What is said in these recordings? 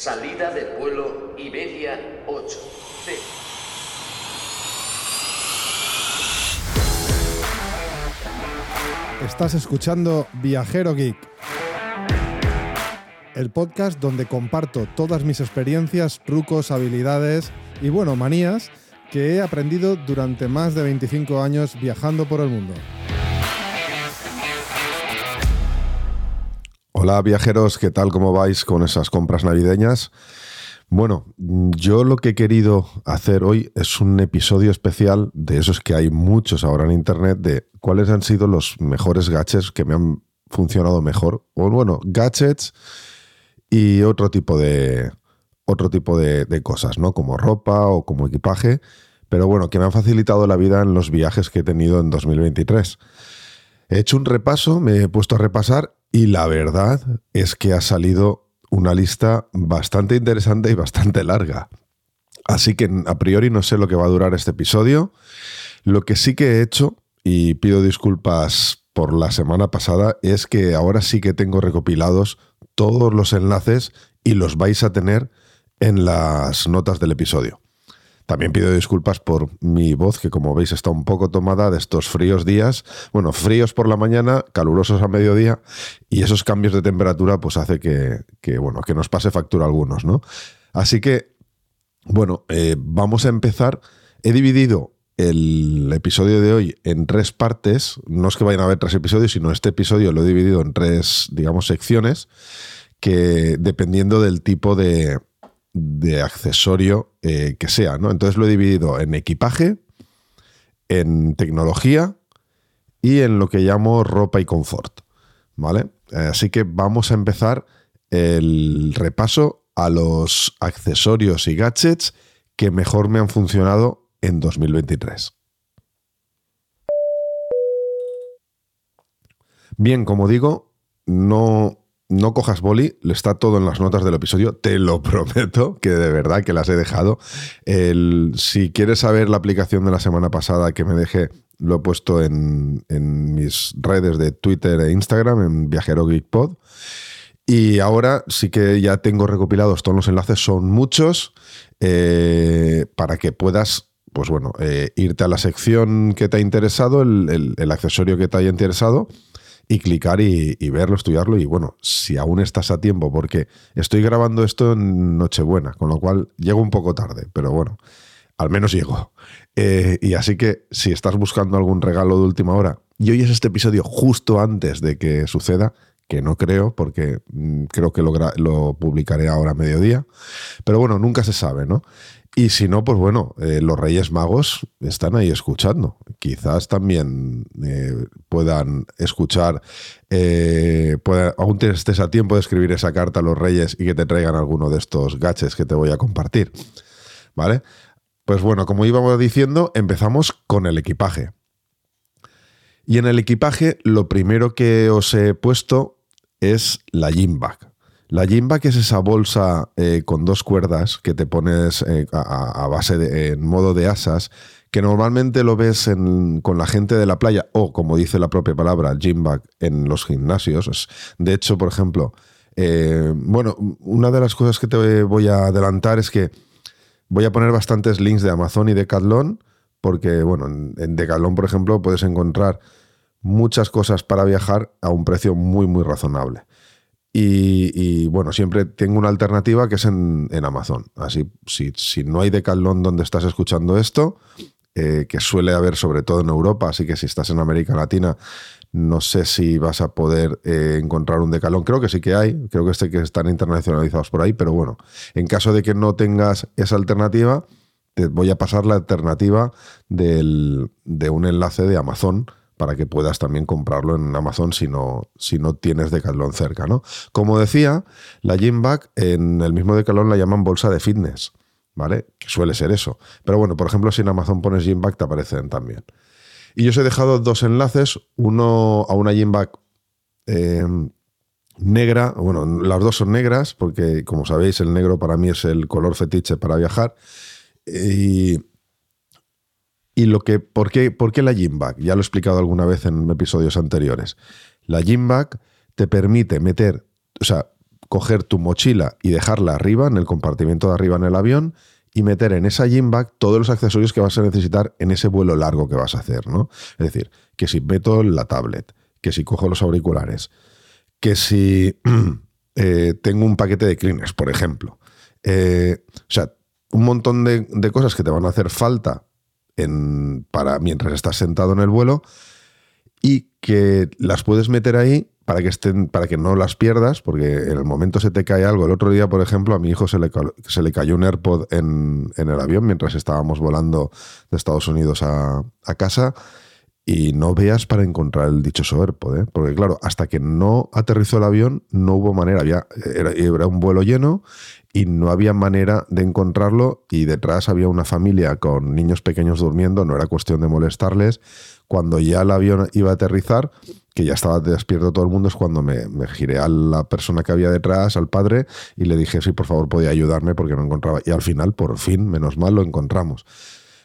Salida del vuelo Iberia 8. C. Estás escuchando Viajero Geek, el podcast donde comparto todas mis experiencias, trucos, habilidades y, bueno, manías que he aprendido durante más de 25 años viajando por el mundo. Hola viajeros, ¿qué tal? ¿Cómo vais con esas compras navideñas? Bueno, yo lo que he querido hacer hoy es un episodio especial de esos que hay muchos ahora en Internet de cuáles han sido los mejores gadgets que me han funcionado mejor. O bueno, gadgets y otro tipo de, otro tipo de, de cosas, ¿no? Como ropa o como equipaje, pero bueno, que me han facilitado la vida en los viajes que he tenido en 2023. He hecho un repaso, me he puesto a repasar y la verdad es que ha salido una lista bastante interesante y bastante larga. Así que a priori no sé lo que va a durar este episodio. Lo que sí que he hecho, y pido disculpas por la semana pasada, es que ahora sí que tengo recopilados todos los enlaces y los vais a tener en las notas del episodio. También pido disculpas por mi voz, que como veis está un poco tomada de estos fríos días. Bueno, fríos por la mañana, calurosos a mediodía, y esos cambios de temperatura pues hace que, bueno, que nos pase factura algunos, ¿no? Así que, bueno, eh, vamos a empezar. He dividido el episodio de hoy en tres partes. No es que vayan a haber tres episodios, sino este episodio lo he dividido en tres, digamos, secciones que dependiendo del tipo de, de accesorio eh, que sea, ¿no? Entonces lo he dividido en equipaje, en tecnología y en lo que llamo ropa y confort, ¿vale? Así que vamos a empezar el repaso a los accesorios y gadgets que mejor me han funcionado en 2023. Bien, como digo, no no cojas boli, está todo en las notas del episodio, te lo prometo, que de verdad que las he dejado. si quieres saber la aplicación de la semana pasada que me dejé, lo he puesto en, mis redes de Twitter e Instagram, en Viajero Geek Pod. Y ahora sí que ya tengo recopilados todos los enlaces, son muchos, eh, para que puedas pues bueno, eh, irte a la sección que te ha interesado, el, el accesorio que te haya interesado y clicar y, verlo, estudiarlo. Y bueno, si aún estás a tiempo, porque estoy grabando esto en Nochebuena, con lo cual llego un poco tarde, pero bueno, al menos llego. Eh, y así que si estás buscando algún regalo de última hora y oyes este episodio justo antes de que suceda, que no creo, porque mm, creo que lo, lo publicaré ahora a mediodía, pero bueno, nunca se sabe, ¿no? Y si no, pues bueno, eh, los Reyes Magos están ahí escuchando. Quizás también eh, puedan escuchar, eh, aún estés a tiempo de escribir esa carta a los Reyes y que te traigan alguno de estos gaches que te voy a compartir. ¿Vale? Pues bueno, como íbamos diciendo, empezamos con el equipaje. Y en el equipaje, lo primero que os he puesto es la gym bag. La que es esa bolsa eh, con dos cuerdas que te pones eh, a, base de, en modo de asas, que normalmente lo ves con la gente de la playa o, como dice la propia palabra, gym bag en los gimnasios. De hecho, por ejemplo, eh, bueno, una de las cosas que te voy a adelantar es que voy a poner bastantes links de Amazon y Decathlon, porque, bueno, en Decathlon, por ejemplo, puedes encontrar muchas cosas para viajar a un precio muy, muy razonable. Y, bueno, siempre tengo una alternativa que es en, Amazon. Así, si, si, no hay Decathlon donde estás escuchando esto, eh, que suele haber sobre todo en Europa, así que si estás en América Latina, no sé si vas a poder eh, encontrar un Decathlon. Creo que sí que hay, creo que, este, que están internacionalizados por ahí, pero bueno, en caso de que no tengas esa alternativa, te voy a pasar la alternativa del, de un enlace de Amazon para que puedas también comprarlo en Amazon si no, si no tienes Decathlon cerca, ¿no? Como decía, la gym bag en el mismo Decathlon la llaman bolsa de fitness, ¿vale? Suele ser eso. Pero bueno, por ejemplo, si en Amazon pones gym bag te aparecen también. Y yo os he dejado dos enlaces, uno a una gym bag eh, negra, bueno, las dos son negras, porque como sabéis, el negro para mí es el color fetiche para viajar. Y y lo que, ¿por qué, por qué la gym bag? Ya lo he explicado alguna vez en episodios anteriores. La gym bag te permite meter, o sea, coger tu mochila y dejarla arriba, en el compartimento de arriba en el avión, y meter en esa gym bag todos los accesorios que vas a necesitar en ese vuelo largo que vas a hacer, ¿no? Es decir, que si meto la tablet, que si cojo los auriculares, que si eh, tengo un paquete de cleaners, por ejemplo. Eh, o sea, un montón de, cosas que te van a hacer falta en, para mientras estás sentado en el vuelo y que las puedes meter ahí para que estén, para que no las pierdas, porque en el momento se te cae algo. El otro día, por ejemplo, a mi hijo se le, se le cayó un AirPod en, en, el avión mientras estábamos volando de Estados Unidos a, a casa. Y no veas para encontrar el dichoso AirPod, ¿eh? porque claro, hasta que no aterrizó el avión no hubo manera, había, era, un vuelo lleno y no había manera de encontrarlo y detrás había una familia con niños pequeños durmiendo, no era cuestión de molestarles. Cuando ya el avión iba a aterrizar, que ya estaba despierto todo el mundo, es cuando me, giré a la persona que había detrás, al padre, y le dije si por favor podía ayudarme porque no encontraba. Y al final, por fin, menos mal, lo encontramos.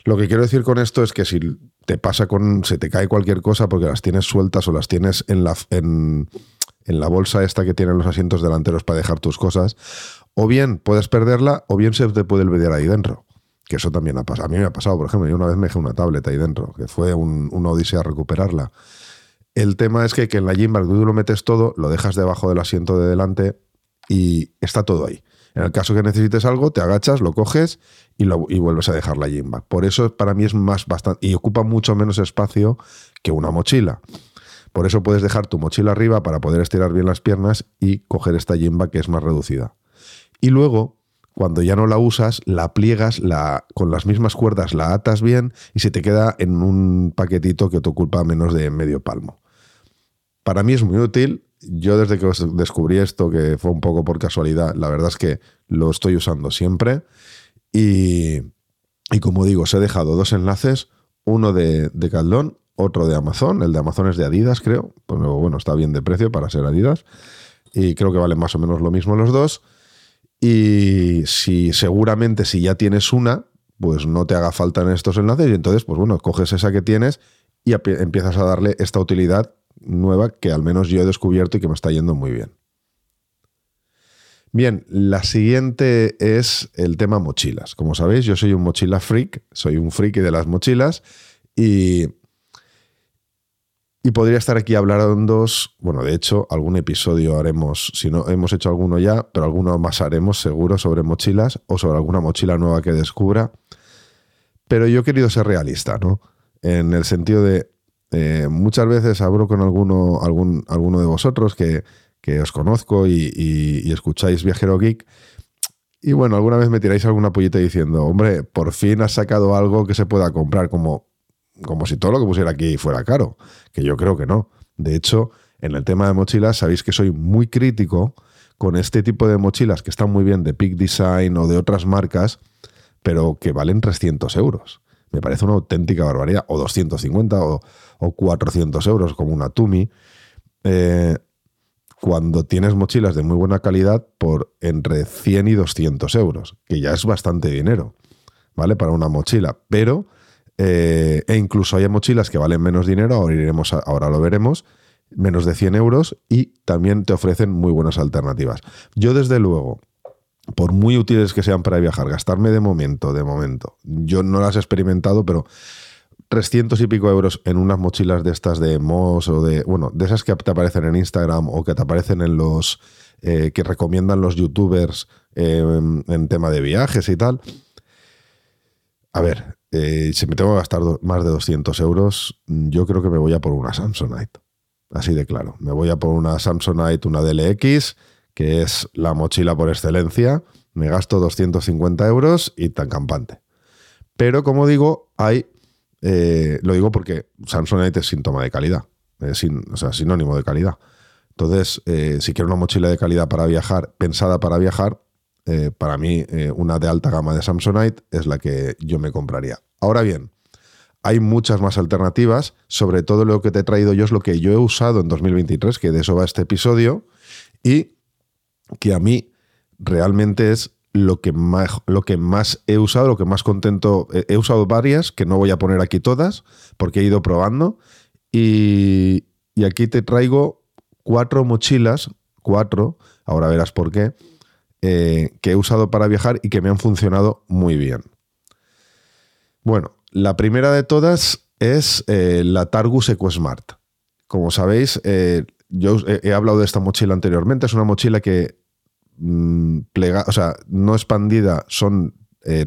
Lo que quiero decir con esto es que si te pasa con. se te cae cualquier cosa porque las tienes sueltas o las tienes en la, en, la bolsa esta que tienen los asientos delanteros para dejar tus cosas, o bien puedes perderla, o bien se te puede olvidar ahí dentro. Que eso también ha pasado. A mí me ha pasado, por ejemplo, yo una vez me dejé una tableta ahí dentro, que fue un, una odisea recuperarla. El tema es que, que en la Gymbar tú lo metes todo, lo dejas debajo del asiento de delante y está todo ahí. En el caso que necesites algo, te agachas, lo coges y, vuelves a dejar la Gymbar. Por eso para mí es más bastante y ocupa mucho menos espacio que una mochila. Por eso puedes dejar tu mochila arriba para poder estirar bien las piernas y coger esta Gymbar que es más reducida. Y luego, cuando ya no la usas, la pliegas la, con las mismas cuerdas, la atas bien y se te queda en un paquetito que te ocupa menos de medio palmo. Para mí es muy útil. Yo desde que descubrí esto, que fue un poco por casualidad, la verdad es que lo estoy usando siempre. Y, como digo, os he dejado dos enlaces, uno de, de Caldón, otro de Amazon. El de Amazon es de Adidas, creo. Pero bueno, está bien de precio para ser Adidas. Y creo que valen más o menos lo mismo los dos. Y si seguramente si ya tienes una, pues no te haga falta en estos enlaces. Y entonces, pues bueno, coges esa que tienes y empiezas a darle esta utilidad nueva que al menos yo he descubierto y que me está yendo muy bien. Bien, la siguiente es el tema mochilas. Como sabéis, yo soy un mochila freak, soy un friki de las mochilas y, y podría estar aquí hablando, bueno, de hecho, algún episodio haremos, si no hemos hecho alguno ya, pero alguno más haremos seguro sobre mochilas o sobre alguna mochila nueva que descubra. Pero yo he querido ser realista, ¿no? En el sentido de, eh, muchas veces hablo con alguno, alguno de vosotros que, os conozco y, escucháis Viajero Geek. Y bueno, alguna vez me tiráis alguna pollita diciendo, hombre, por fin has sacado algo que se pueda comprar, como, como si todo lo que pusiera aquí fuera caro, que yo creo que no. De hecho, en el tema de mochilas, sabéis que soy muy crítico con este tipo de mochilas que están muy bien de Peak Design o de otras marcas, pero que valen 300 euros. Me parece una auténtica barbaridad. O 250 o, 400 euros como una Tumi. Eh, cuando tienes mochilas de muy buena calidad por entre 100 y 200 euros, que ya es bastante dinero, ¿vale? Para una mochila. Pero, eh, e incluso hay mochilas que valen menos dinero, ahora, iremos ahora lo veremos, menos de 100 euros y también te ofrecen muy buenas alternativas. Yo, desde luego, por muy útiles que sean para viajar, gastarme de momento, de momento, yo no las he experimentado, pero 300 y pico euros en unas mochilas de estas de Moss o de, bueno, de esas que te aparecen en Instagram o que te aparecen en los, eh, que recomiendan los youtubers em, en tema de viajes y tal. A ver, eh, si me tengo que gastar más de 200 euros, yo creo que me voy a por una Samsonite. Así de claro. Me voy a por una Samsonite, una DLX que es la mochila por excelencia. Me gasto 250 euros y tan campante. Pero como digo, hay, eh, lo digo porque Samsonite es síntoma de calidad, es o sea, sinónimo de calidad. Entonces, eh, si quiero una mochila de calidad para viajar, pensada para viajar, eh, para mí una de alta gama de Samsonite es la que yo me compraría. Ahora bien, hay muchas más alternativas, sobre todo lo que te he traído yo es lo que yo he usado en 2023, que de eso va este episodio, y que a mí realmente es lo que más, lo que más he usado, lo que más contento. He usado varias, que no voy a poner aquí todas, porque he ido probando. Y, aquí te traigo cuatro mochilas, cuatro, ahora verás por qué, eh, que he usado para viajar y que me han funcionado muy bien. Bueno, la primera de todas es eh, la Targus EcoSmart. Como sabéis, eh, yo he, hablado de esta mochila anteriormente. Es una mochila que mm, plega, o sea, no expandida son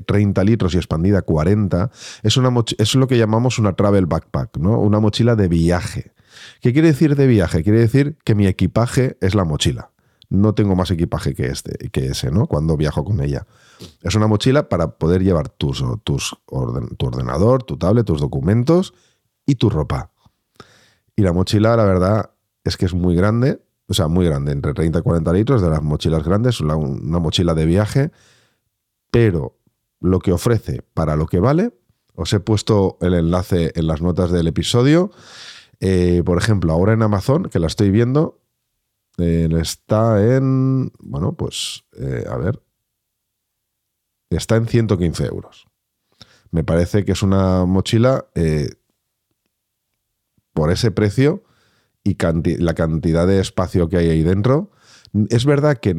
30 litros y expandida 40. Es, una es lo que llamamos una travel backpack, ¿no? Una mochila de viaje. ¿Qué quiere decir de viaje? Quiere decir que mi equipaje es la mochila. No tengo más equipaje que este, que ese, ¿no? Cuando viajo con ella. Es una mochila para poder llevar tus, tus tu ordenador, tu tablet, tus documentos y tu ropa. Y la mochila, la verdad, es que es muy grande, o sea, muy grande, entre 30 y 40 litros de las mochilas grandes, una, mochila de viaje, pero lo que ofrece para lo que vale, os he puesto el enlace en las notas del episodio. Eh, por ejemplo, ahora en Amazon, que la estoy viendo, eh, está en, bueno, pues, eh, a ver, está en 115 euros. Me parece que es una mochila por ese precio y la cantidad de espacio que hay ahí dentro. Es verdad que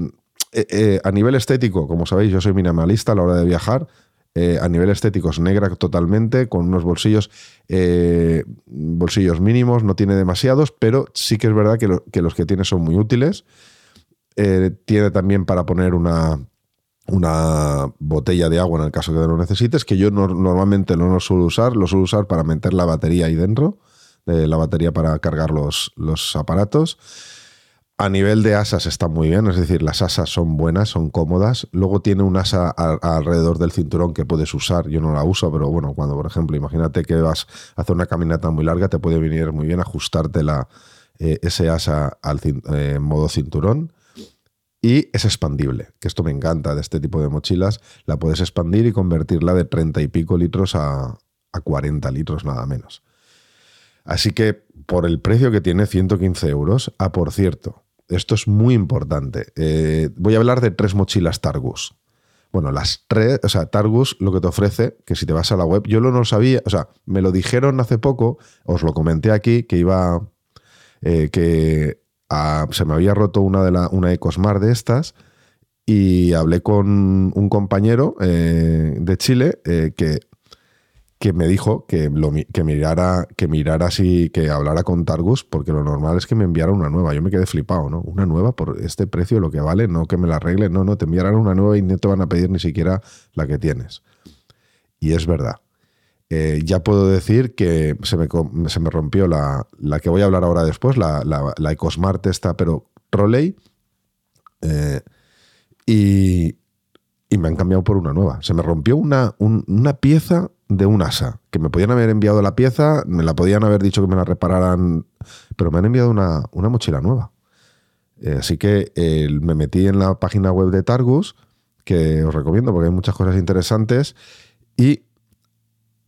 a nivel estético, como sabéis, yo soy minimalista a la hora de viajar. Eh, a nivel estético es negra totalmente, con unos bolsillos, eh, bolsillos mínimos, no tiene demasiados, pero sí que es verdad que, los que tiene son muy útiles. Eh, tiene también para poner una, una botella de agua en el caso que lo necesites, que yo normalmente no lo suelo usar, lo suelo usar para meter la batería ahí dentro, la batería para cargar los, los aparatos. A nivel de asas está muy bien, es decir, las asas son buenas, son cómodas. Luego tiene un asa alrededor del cinturón que puedes usar. Yo no la uso, pero bueno, cuando por ejemplo, imagínate que vas a hacer una caminata muy larga, te puede venir muy bien ajustarte la, eh, ese asa al eh, modo cinturón. Y es expandible, que esto me encanta de este tipo de mochilas. La puedes expandir y convertirla de 30 y pico litros a, a 40 litros nada menos. Así que por el precio que tiene, 115 euros. Ah, por cierto, esto es muy importante. Eh, voy a hablar de tres mochilas Targus. Bueno, las tres, o sea, Targus lo que te ofrece, que si te vas a la web, yo no lo sabía, o sea, me lo dijeron hace poco, os lo comenté aquí, que iba, eh, que se me había roto una de la, una Ecosmart de estas y hablé con un compañero eh, de Chile que que me dijo que, mirara, que mirara así, que hablara con Targus, porque lo normal es que me enviara una nueva. Yo me quedé flipado, ¿no? Una nueva por este precio, lo que vale, no que me la arregle, no, no, te enviarán una nueva y no te van a pedir ni siquiera la que tienes. Y es verdad. Eh, ya puedo decir que se me, se me rompió la, la, que voy a hablar ahora después, la, la, EcoSmart esta, pero Trolley. Eh, y, y me han cambiado por una nueva. Se me rompió una, una pieza de un asa, que me podían haber enviado la pieza, me la podían haber dicho que me la repararan, pero me han enviado una, mochila nueva. Eh, así que me metí en la página web de Targus, que os recomiendo porque hay muchas cosas interesantes, y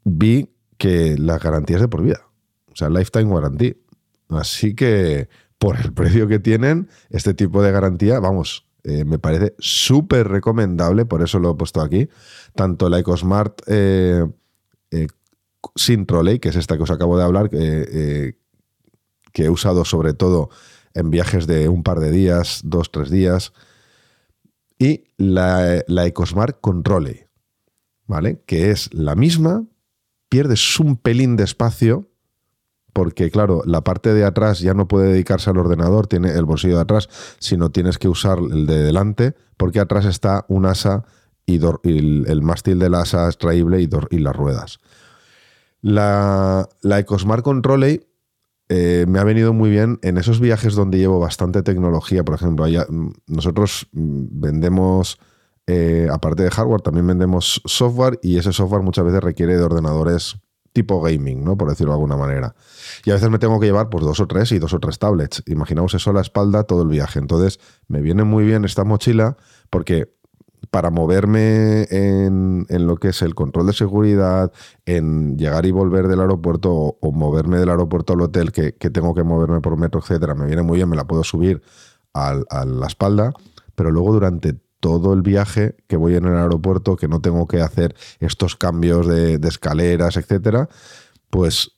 vi que la garantía es de por vida. O sea, lifetime guarantee. Así que por el precio que tienen, este tipo de garantía, vamos, eh, me parece súper recomendable, por eso lo he puesto aquí. Tanto la EcoSmart eh, eh, sin trolley, que es esta que os acabo de hablar, que he usado sobre todo en viajes de un par de días, dos, tres días. Y la, EcoSmart con trolley, ¿vale? Que es la misma, pierdes un pelín de espacio porque claro, la parte de atrás ya no puede dedicarse al ordenador, tiene el bolsillo de atrás, sino tienes que usar el de delante, porque atrás está un asa y, el, mástil del asa extraíble y, las ruedas. La, la EcoSmart Control eh, me ha venido muy bien en esos viajes donde llevo bastante tecnología, por ejemplo, mm, nosotros mm, vendemos, eh, aparte de hardware, también vendemos software y ese software muchas veces requiere de ordenadores tipo gaming, ¿no? Por decirlo de alguna manera. Y a veces me tengo que llevar pues dos o tres y dos o tres tablets. Imaginaos eso a la espalda todo el viaje. Entonces, me viene muy bien esta mochila porque para moverme en, lo que es el control de seguridad, en llegar y volver del aeropuerto o, moverme del aeropuerto al hotel, que, tengo que moverme por metro, etcétera, me viene muy bien, me la puedo subir a la espalda, pero luego durante todo el viaje que voy en el aeropuerto, que no tengo que hacer estos cambios de, escaleras, etcétera, pues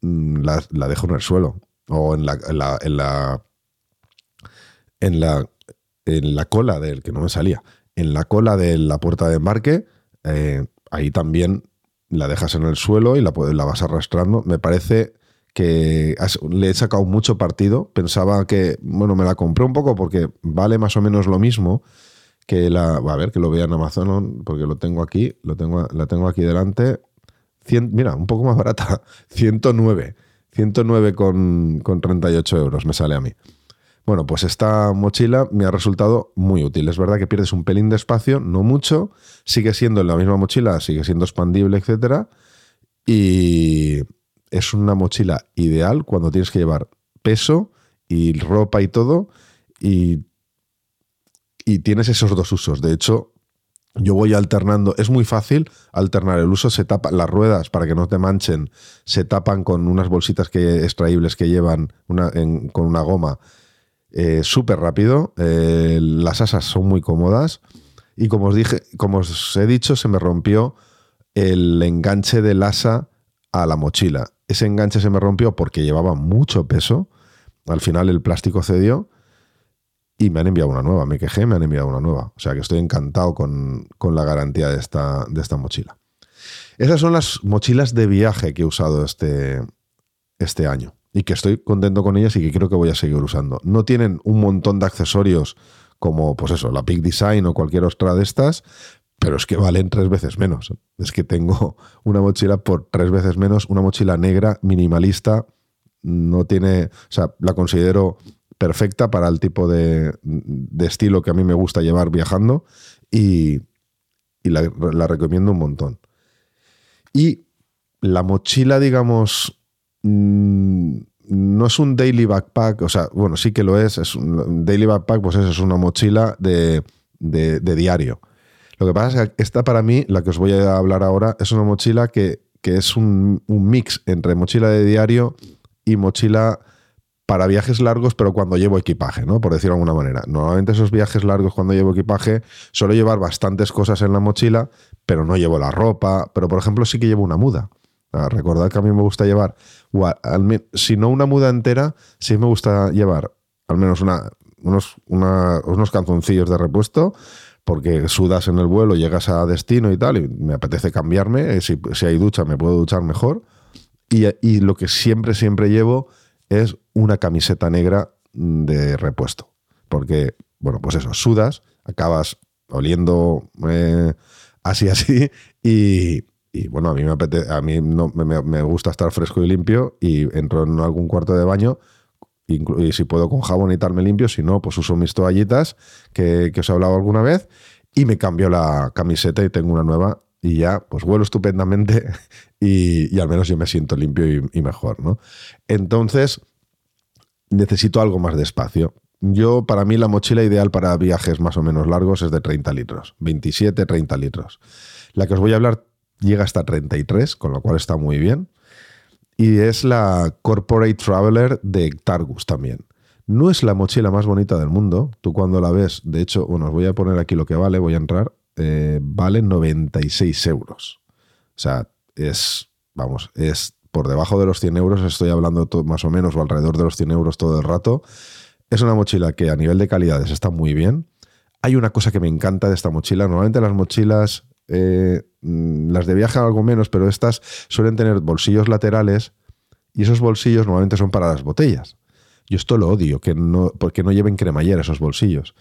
mm, la, dejo en el suelo o en la, en la, en la, en la cola del que no me salía, en la cola de la puerta de embarque, eh, ahí también la dejas en el suelo y la, la vas arrastrando. Me parece que le he sacado mucho partido. Pensaba que, bueno, me la compré un poco porque vale más o menos lo mismo que la. A ver, que lo vea en Amazon, porque lo tengo aquí, lo tengo, la tengo aquí delante. mira, un poco más barata, 109. 109 con, con 38 euros me sale a mí. Bueno, pues esta mochila me ha resultado muy útil. Es verdad que pierdes un pelín de espacio, no mucho, sigue siendo en la misma mochila, sigue siendo expandible, etc. Y es una mochila ideal cuando tienes que llevar peso y ropa y todo. Y, tienes esos dos usos. De hecho, yo voy alternando, es muy fácil alternar el uso, se tapan las ruedas para que no te manchen, se tapan con unas bolsitas que, extraíbles que llevan con una goma eh, súper rápido. Eh, las asas son muy cómodas. Y como os dije, como os he dicho, se me rompió el enganche del asa a la mochila. Ese enganche se me rompió porque llevaba mucho peso. Al final el plástico cedió y me han enviado una nueva. Me quejé, me han enviado una nueva. O sea que estoy encantado con, la garantía de esta, de esta mochila. Esas son las mochilas de viaje que he usado este, este año y que estoy contento con ellas y que creo que voy a seguir usando. No tienen un montón de accesorios como, pues eso, la Peak Design o cualquier otra de estas, pero es que valen tres veces menos. Es que tengo una mochila por tres veces menos, una mochila negra, minimalista, no tiene, o sea, la considero perfecta para el tipo de, estilo que a mí me gusta llevar viajando y, la, la recomiendo un montón. Y la mochila, digamos, Mm, no es un daily backpack, o sea, bueno, sí que lo es, es un daily backpack, pues eso es una mochila de, diario. Lo que pasa es que esta para mí, la que os voy a hablar ahora, es una mochila que, es un, mix entre mochila de diario y mochila para viajes largos, pero cuando llevo equipaje, ¿no? Por decirlo de alguna manera. Normalmente esos viajes largos cuando llevo equipaje suelo llevar bastantes cosas en la mochila, pero no llevo la ropa. Pero, por ejemplo, sí que llevo una muda. Recordad que a mí me gusta llevar, si no una muda entera, sí me gusta llevar al menos una, unos, unos calzoncillos de repuesto, porque sudas en el vuelo, llegas a destino y tal, y me apetece cambiarme. Eh, si, si hay ducha, me puedo duchar mejor. Y, lo que siempre, siempre llevo es una camiseta negra de repuesto. Porque, bueno, pues eso, sudas, acabas oliendo eh, así, así, y, y bueno, a mí me a mí no, me, gusta estar fresco y limpio y entro en algún cuarto de baño y si puedo con jabón y limpio, si no, pues uso mis toallitas que, os he hablado alguna vez y me cambio la camiseta y tengo una nueva y ya pues vuelo estupendamente y, al menos yo me siento limpio y, mejor, ¿no? Entonces necesito algo más de espacio. Yo, para mí, la mochila ideal para viajes más o menos largos es de 30 litros, 27, 30 litros. La que os voy a hablar llega hasta 33, con lo cual está muy bien. Y es la Corporate Traveler de Targus también. No es la mochila más bonita del mundo. Tú cuando la ves, de hecho, bueno, os voy a poner aquí lo que vale, voy a entrar. Eh, vale 96 euros. O sea, es, vamos, es por debajo de los 100 euros, estoy hablando más o menos, o alrededor de los 100 euros todo el rato. Es una mochila que a nivel de calidades está muy bien. Hay una cosa que me encanta de esta mochila. Normalmente las mochilas eh, mm, las de viaje algo menos, pero estas suelen tener bolsillos laterales y esos bolsillos normalmente son para las botellas. Yo esto lo odio, que no, porque no lleven cremallera esos bolsillos.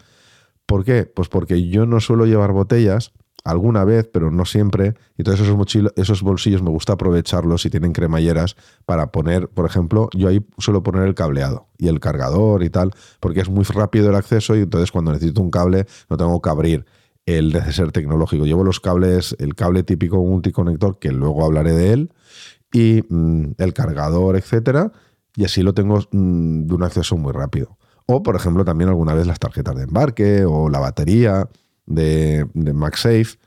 ¿Por qué? Pues porque yo no suelo llevar botellas alguna vez, pero no siempre. Y todos esos, esos bolsillos me gusta aprovecharlos si tienen cremalleras para poner, por ejemplo, yo ahí suelo poner el cableado y el cargador y tal, porque es muy rápido el acceso y entonces cuando necesito un cable no tengo que abrir el neceser tecnológico. Llevo los cables, el cable típico multiconector, que luego hablaré de él, y mm, el cargador, etcétera, y así lo tengo mm, de un acceso muy rápido. O, por ejemplo, también alguna vez las tarjetas de embarque o la batería de, de MagSafe.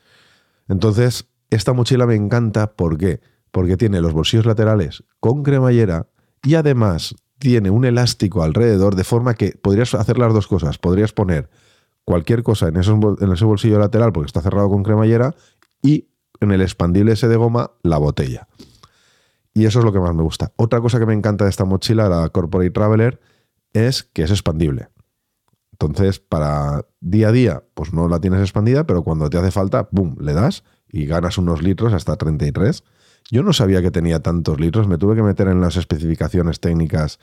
Entonces, esta mochila me encanta, ¿por qué? Porque tiene los bolsillos laterales con cremallera y además tiene un elástico alrededor de forma que podrías hacer las dos cosas. Podrías poner cualquier cosa en, en ese bolsillo lateral porque está cerrado con cremallera y en el expandible ese de goma la botella. Y eso es lo que más me gusta. Otra cosa que me encanta de esta mochila, la Corporate Traveler, es que es expandible. Entonces, para día a día, pues no la tienes expandida, pero cuando te hace falta, ¡pum!, le das y ganas unos litros hasta 33. Yo no sabía que tenía tantos litros, me tuve que meter en las especificaciones técnicas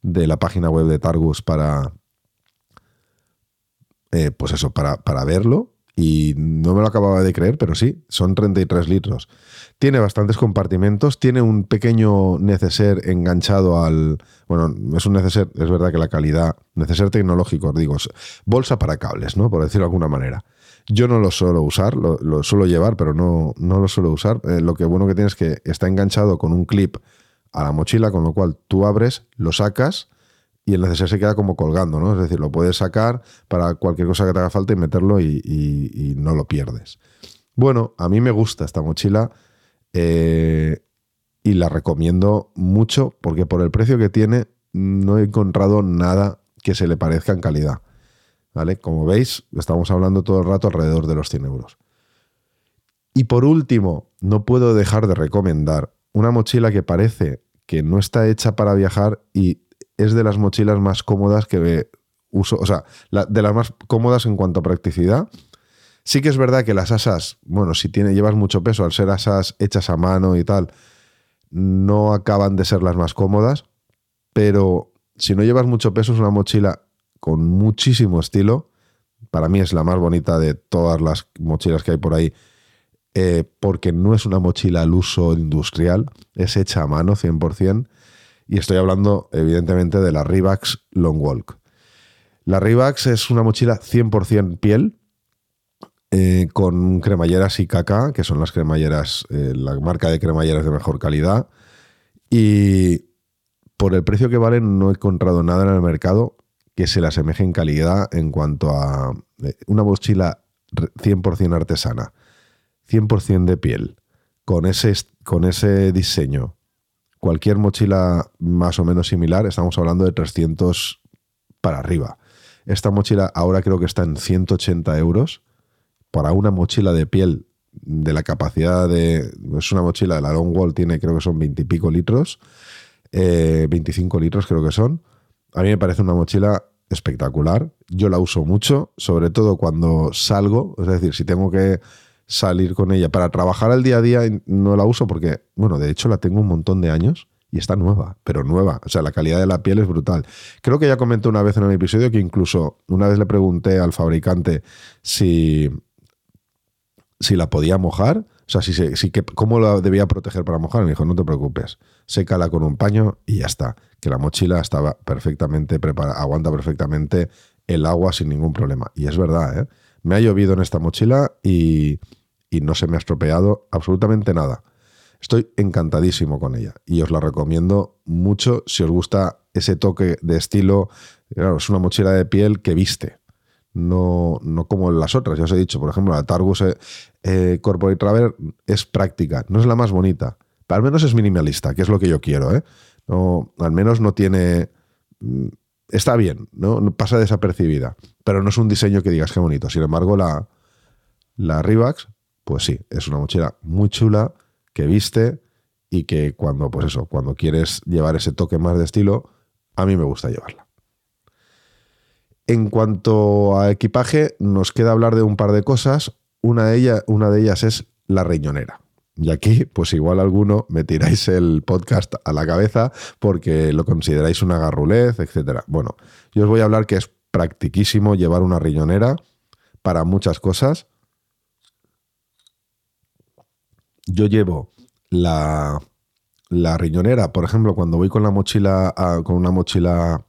de la página web de Targus para, eh, pues eso, para, para verlo y no me lo acababa de creer, pero sí, son 33 litros. Tiene bastantes compartimentos, tiene un pequeño neceser enganchado al... Bueno, es un neceser, es verdad que la calidad, neceser tecnológico, digo, bolsa para cables, ¿no? Por decirlo de alguna manera. Yo no lo suelo usar, lo, suelo llevar, pero no, no lo suelo usar. Eh, lo que bueno que tiene es que está enganchado con un clip a la mochila, con lo cual tú abres, lo sacas y el neceser se queda como colgando, ¿no? Es decir, lo puedes sacar para cualquier cosa que te haga falta y meterlo y, no lo pierdes. Bueno, a mí me gusta esta mochila eh, y la recomiendo mucho porque por el precio que tiene no he encontrado nada que se le parezca en calidad. ¿Vale? Como veis, estamos hablando todo el rato alrededor de los 100 euros. Y por último, no puedo dejar de recomendar una mochila que parece que no está hecha para viajar y es de las mochilas más cómodas que uso, o sea, de las más cómodas en cuanto a practicidad. Sí que es verdad que las asas, bueno, si llevas mucho peso, al ser asas hechas a mano y tal, no acaban de ser las más cómodas, pero si no llevas mucho peso es una mochila con muchísimo estilo. Para mí es la más bonita de todas las mochilas que hay por ahí, eh, porque no es una mochila al uso industrial, es hecha a mano 100%. Y estoy hablando, evidentemente, de la Rivax Long Walk. La Rivax es una mochila 100% piel, eh, con cremalleras IKK, que son las cremalleras, eh, la marca de cremalleras de mejor calidad. Y por el precio que valen, no he encontrado nada en el mercado que se le asemeje en calidad en cuanto a eh, una mochila 100% artesana, 100% de piel, con ese, con ese diseño, Cualquier mochila más o menos similar, estamos hablando de 300 para arriba. Esta mochila ahora creo que está en 180 euros para una mochila de piel de la capacidad de... Es una mochila de la Long Wall, tiene creo que son 20 y pico litros, 25 eh, litros creo que son. A mí me parece una mochila espectacular. Yo la uso mucho, sobre todo cuando salgo, es decir, si tengo que salir con ella. Para trabajar al día a día no la uso porque, bueno, de hecho la tengo un montón de años y está nueva, pero nueva. O sea, la calidad de la piel es brutal. Creo que ya comenté una vez en el episodio que incluso una vez le pregunté al fabricante si, si la podía mojar. O sea, si, si cómo la debía proteger para mojar. Me dijo, no te preocupes, sécala con un paño y ya está. Que la mochila estaba perfectamente preparada, aguanta perfectamente el agua sin ningún problema. Y es verdad, ¿eh? Me ha llovido en esta mochila y, y no se me ha estropeado absolutamente nada. Estoy encantadísimo con ella y os la recomiendo mucho si os gusta ese toque de estilo. Claro, es una mochila de piel que viste, no, no como las otras. Ya os he dicho, por ejemplo, la Targus eh, eh, Corporate Travel es práctica, no es la más bonita, pero al menos es minimalista, que es lo que yo quiero. ¿eh? No, al menos no tiene. Mm, está bien, ¿no? pasa desapercibida, pero no es un diseño que digas qué bonito. Sin embargo, la, la Rivax pues sí, es una mochila muy chula que viste y que cuando, pues eso, cuando quieres llevar ese toque más de estilo, a mí me gusta llevarla. En cuanto a equipaje, nos queda hablar de un par de cosas. Una de, ellas, una de ellas es la riñonera. Y aquí, pues igual alguno me tiráis el podcast a la cabeza porque lo consideráis una garrulez, etc. Bueno, yo os voy a hablar que es practiquísimo llevar una riñonera para muchas cosas yo llevo la, riñonera, por ejemplo, cuando voy con la mochila, con una mochila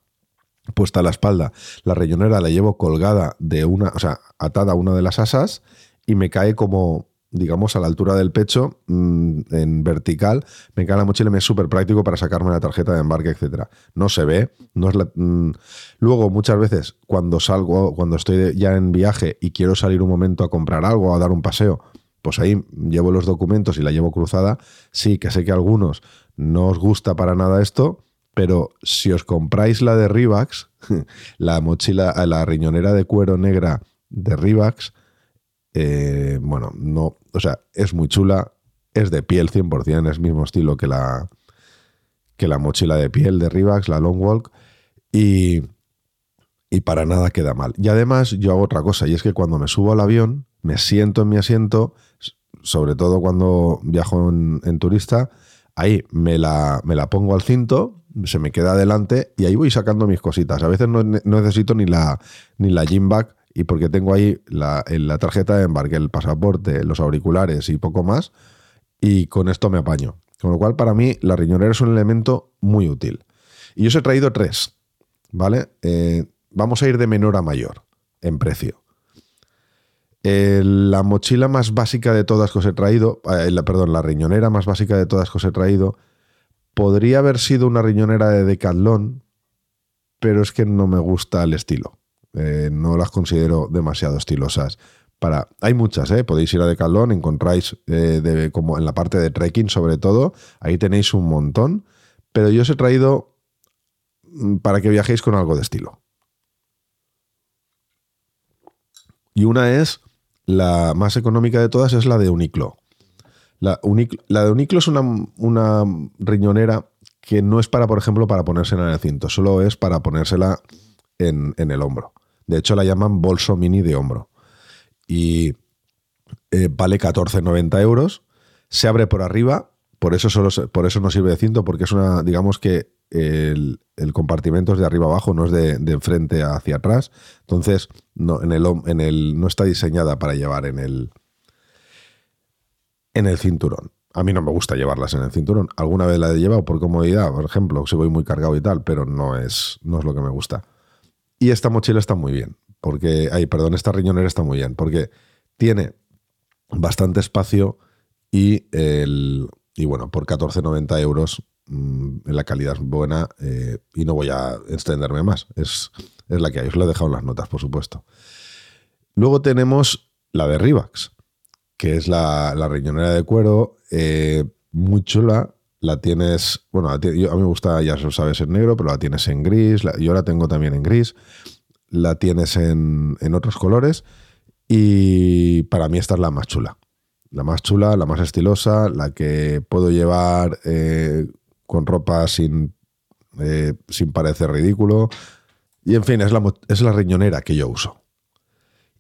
puesta a la espalda, la riñonera la llevo colgada de una, o sea, atada a una de las asas y me cae como, digamos, a la altura del pecho, mm, en vertical, me cae la mochila y me es súper práctico para sacarme la tarjeta de embarque, etc. No se ve, no es mm, Luego, muchas veces, cuando salgo, cuando estoy ya en viaje y quiero salir un momento a comprar algo, a dar un paseo, pues ahí llevo los documentos y la llevo cruzada. Sí, que sé que a algunos no os gusta para nada esto, pero si os compráis la de Rivax, la mochila, la riñonera de cuero negra de Rivax, eh, bueno, no, o sea, es muy chula, es de piel 100%, es mismo estilo que la, que la mochila de piel de Rivax, la Long Walk, y, y para nada queda mal. Y además yo hago otra cosa, y es que cuando me subo al avión, me siento en mi asiento, sobre todo cuando viajo en, turista, ahí me la, me la, pongo al cinto, se me queda adelante y ahí voy sacando mis cositas. A veces no, necesito ni la, ni la gym bag y porque tengo ahí la, la, tarjeta de embarque, el pasaporte, los auriculares y poco más, y con esto me apaño. Con lo cual, para mí, la riñonera es un elemento muy útil. Y yo os he traído tres, ¿vale? Eh, vamos a ir de menor a mayor en precio. La mochila más básica de todas que os he traído, eh, la, perdón, la riñonera más básica de todas que os he traído, podría haber sido una riñonera de Decathlon, pero es que no me gusta el estilo. Eh, no las considero demasiado estilosas. Para, hay muchas, ¿eh? podéis ir a Decathlon, encontráis como en la parte de trekking sobre todo, ahí tenéis un montón, pero yo os he traído mm, para que viajéis con algo de estilo. Y una es, la más económica de todas, es la de Uniclo. La, de Uniclo es una, riñonera que no es para, por ejemplo, para ponérsela en el cinto, solo es para ponérsela en, el hombro. De hecho, la llaman bolso mini de hombro. Y eh, vale 14,90 euros. Se abre por arriba, por eso, solo, por eso no sirve de cinto, porque es una, digamos que el, compartimento es de arriba abajo, no es de, frente hacia atrás. Entonces, no, en el, el, no está diseñada para llevar en el, en el cinturón. A mí no me gusta llevarlas en el cinturón. Alguna vez la he llevado por comodidad, por ejemplo, si voy muy cargado y tal, pero no es, no es lo que me gusta. Y esta mochila está muy bien, porque, ay, perdón, esta riñonera está muy bien, porque tiene bastante espacio y, el, y bueno, por 14,90 euros la calidad es buena eh, y no voy a extenderme más. Es, es, la que hay. Os la he dejado en las notas, por supuesto. Luego tenemos la de Rivax, que es la, la riñonera de cuero, eh, muy chula. La tienes, bueno, a mí me gusta, ya lo sabes, en negro, pero la tienes en gris. yo la tengo también en gris. La tienes en, en otros colores. Y para mí esta es la más chula. La más chula, la más estilosa, la que puedo llevar eh, con ropa sin, eh, sin parecer ridículo. Y en fin, es la, es la riñonera que yo uso.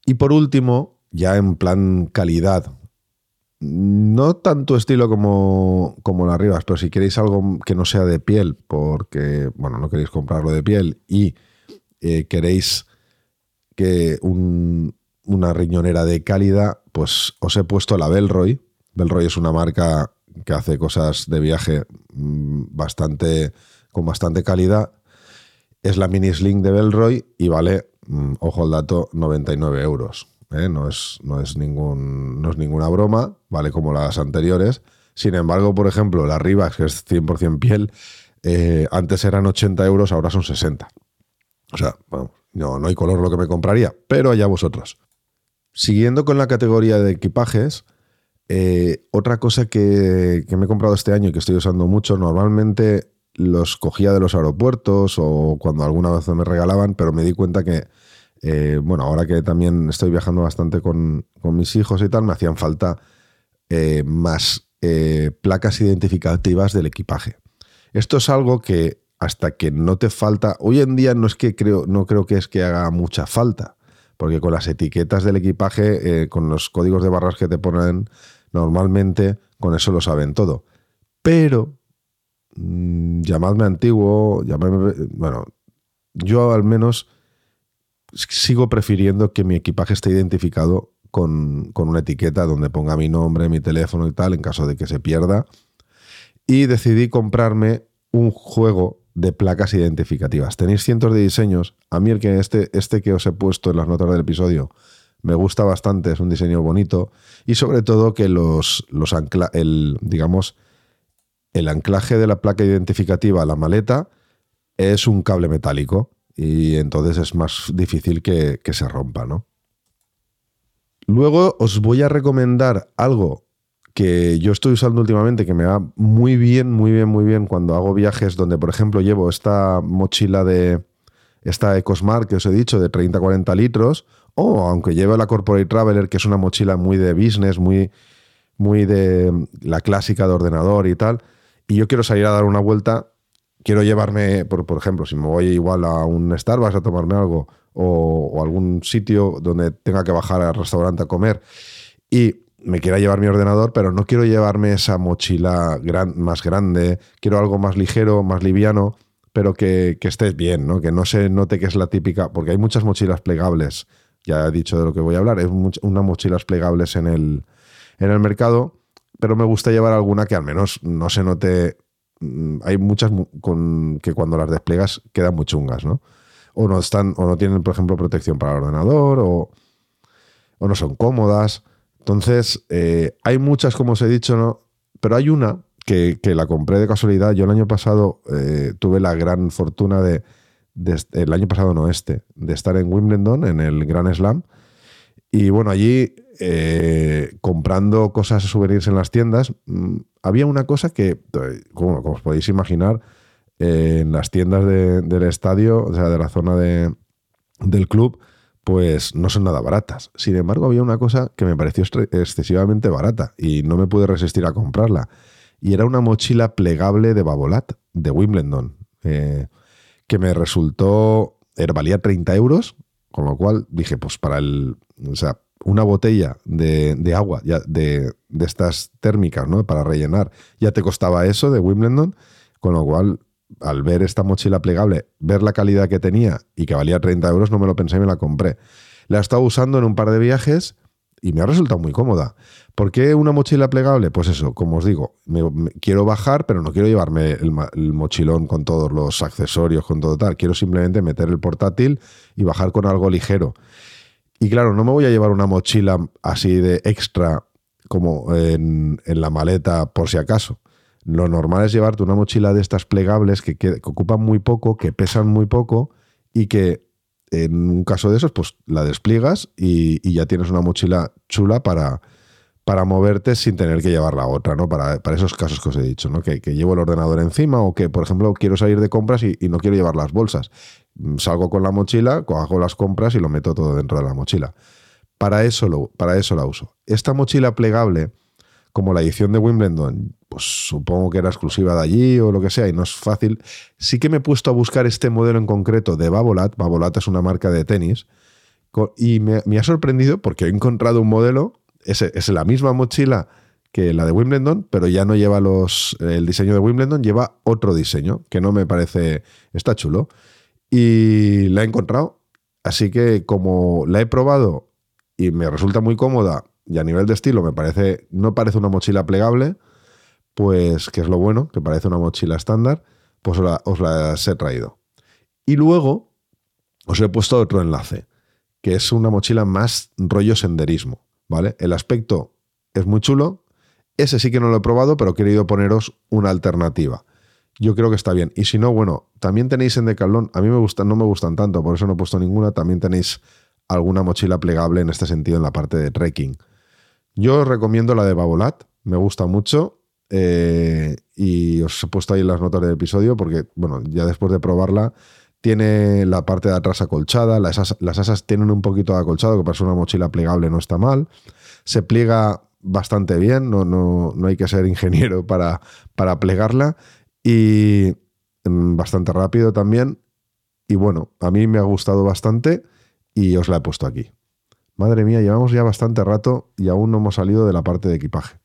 Y por último, ya en plan calidad, no tanto estilo como, como la Rivas, pero si queréis algo que no sea de piel, porque, bueno, no queréis comprarlo de piel y eh, queréis que una riñonera de calidad, pues os he puesto la Belroy. Belroy es una marca que hace cosas de viaje mm, bastante, con bastante calidad. Es la Mini Sling de Belroy y vale, mm, ojo al dato, 99 euros. ¿eh? No, es, no, es ningún, no es ninguna broma, vale como las anteriores. Sin embargo, por ejemplo, la Rivax, que es 100% piel, eh, antes eran 80 euros, ahora son 60. O sea, no, no hay color lo que me compraría, pero allá vosotros. Siguiendo con la categoría de equipajes, eh, otra cosa que, me he comprado este año y que estoy usando mucho, normalmente los cogía de los aeropuertos o cuando alguna vez me regalaban, pero me di cuenta que, eh, bueno, ahora que también estoy viajando bastante con, mis hijos y tal, me hacían falta eh, más placas identificativas del equipaje. Esto es algo que hasta que no te falta, hoy en día no es que creo, no creo que es que haga mucha falta, porque con las etiquetas del equipaje, con los códigos de barras que te ponen Normalmente con eso lo saben todo. Pero, mm, llamadme antiguo, llamadme... Bueno, yo al menos sigo prefiriendo que mi equipaje esté identificado con, con, una etiqueta donde ponga mi nombre, mi teléfono y tal, en caso de que se pierda. Y decidí comprarme un juego de placas identificativas. Tenéis cientos de diseños. A mí el que este, este que os he puesto en las notas del episodio me gusta bastante, es un diseño bonito y sobre todo que los, los el, digamos, el anclaje de la placa identificativa a la maleta es un cable metálico y entonces es más difícil que, que se rompa, ¿no? Luego os voy a recomendar algo que yo estoy usando últimamente que me va muy bien, muy bien, muy bien cuando hago viajes donde, por ejemplo, llevo esta mochila de esta EcoSmart que os he dicho de 30-40 litros o aunque lleve la Corporate Traveler, que es una mochila muy de business, muy, muy de la clásica de ordenador y tal, y yo quiero salir a dar una vuelta, quiero llevarme, por, por ejemplo, si me voy igual a un Starbucks a tomarme algo, o, algún sitio donde tenga que bajar al restaurante a comer y me quiera llevar mi ordenador, pero no quiero llevarme esa mochila más grande, quiero algo más ligero, más liviano, pero que, que estés bien, ¿no? que no se note que es la típica, porque hay muchas mochilas plegables, ya he dicho de lo que voy a hablar, es unas mochilas plegables en el, en el mercado, pero me gusta llevar alguna que al menos no se note. Mm, hay muchas con, que cuando las desplegas quedan muy chungas, ¿no? O no están, o no tienen, por ejemplo, protección para el ordenador, o, o no son cómodas. Entonces, eh, hay muchas, como os he dicho, ¿no? Pero hay una que, la compré de casualidad. Yo el año pasado eh, tuve la gran fortuna de, el año pasado no este, de estar en Wimbledon, en el Grand Slam. Y bueno, allí eh, comprando cosas, souvenirs en las tiendas, mm, había una cosa que, como, os podéis imaginar, en las tiendas del estadio, o sea, de la zona de, del club, pues no son nada baratas. Sin embargo, había una cosa que me pareció excesivamente barata y no me pude resistir a comprarla. Y era una mochila plegable de Babolat, de Wimbledon, eh, que me resultó, era, valía 30 euros, con lo cual dije, pues para el, o sea, una botella de, agua ya de, estas térmicas, ¿no? Para rellenar, ya te costaba eso de Wimbledon, con lo cual, al ver esta mochila plegable, ver la calidad que tenía y que valía 30 euros, no me lo pensé y me la compré. La he estado usando en un par de viajes y me ha resultado muy cómoda. ¿Por qué una mochila plegable? Pues eso, como os digo, quiero bajar, pero no quiero llevarme el, el, mochilón con todos los accesorios, con todo tal. Quiero simplemente meter el portátil y bajar con algo ligero. Y claro, no me voy a llevar una mochila así de extra como en, la maleta por si acaso. Lo normal es llevarte una mochila de estas plegables que, ocupan muy poco, que pesan muy poco y que en un caso de esos, pues la despliegas y, ya tienes una mochila chula para, para moverte sin tener que llevar la otra, ¿no? Para, esos casos que os he dicho, ¿no? Que, llevo el ordenador encima o que, por ejemplo, quiero salir de compras y, no quiero llevar las bolsas. Mm, salgo con la mochila, hago las compras y lo meto todo dentro de la mochila. Para eso, lo, para eso la uso. Esta mochila plegable, como la edición de Wimbledon, pues supongo que era exclusiva de allí o lo que sea y no es fácil, sí que me he puesto a buscar este modelo en concreto de Babolat. Babolat es una marca de tenis. Y me, ha sorprendido porque he encontrado un modelo es, la misma mochila que la de Wimbledon, pero ya no lleva los, el diseño de Wimbledon, lleva otro diseño, que no me parece, está chulo. Y la he encontrado, así que como la he probado y me resulta muy cómoda y a nivel de estilo me parece, no parece una mochila plegable, pues que es lo bueno, que parece una mochila estándar, pues os, la, las he traído. Y luego os he puesto otro enlace, que es una mochila más rollo senderismo. El aspecto es muy chulo. Ese sí que no lo he probado, pero he querido poneros una alternativa. Yo creo que está bien. Y si no, bueno, también tenéis en Decathlon, a mí me gustan, no me gustan tanto, por eso no he puesto ninguna, también tenéis alguna mochila plegable en este sentido en la parte de trekking. Yo os recomiendo la de Babolat, me gusta mucho. Eh, y os he puesto ahí las notas del episodio porque, bueno, ya después de probarla, tiene la parte de atrás acolchada, las asas, tienen un poquito de acolchado, que para ser una mochila plegable no está mal. Se pliega bastante bien, no, no, no hay que ser ingeniero para, para plegarla. Y mm, bastante rápido también. Y bueno, a mí me ha gustado bastante y os la he puesto aquí. Madre mía, llevamos ya bastante rato y aún no hemos salido de la parte de equipaje.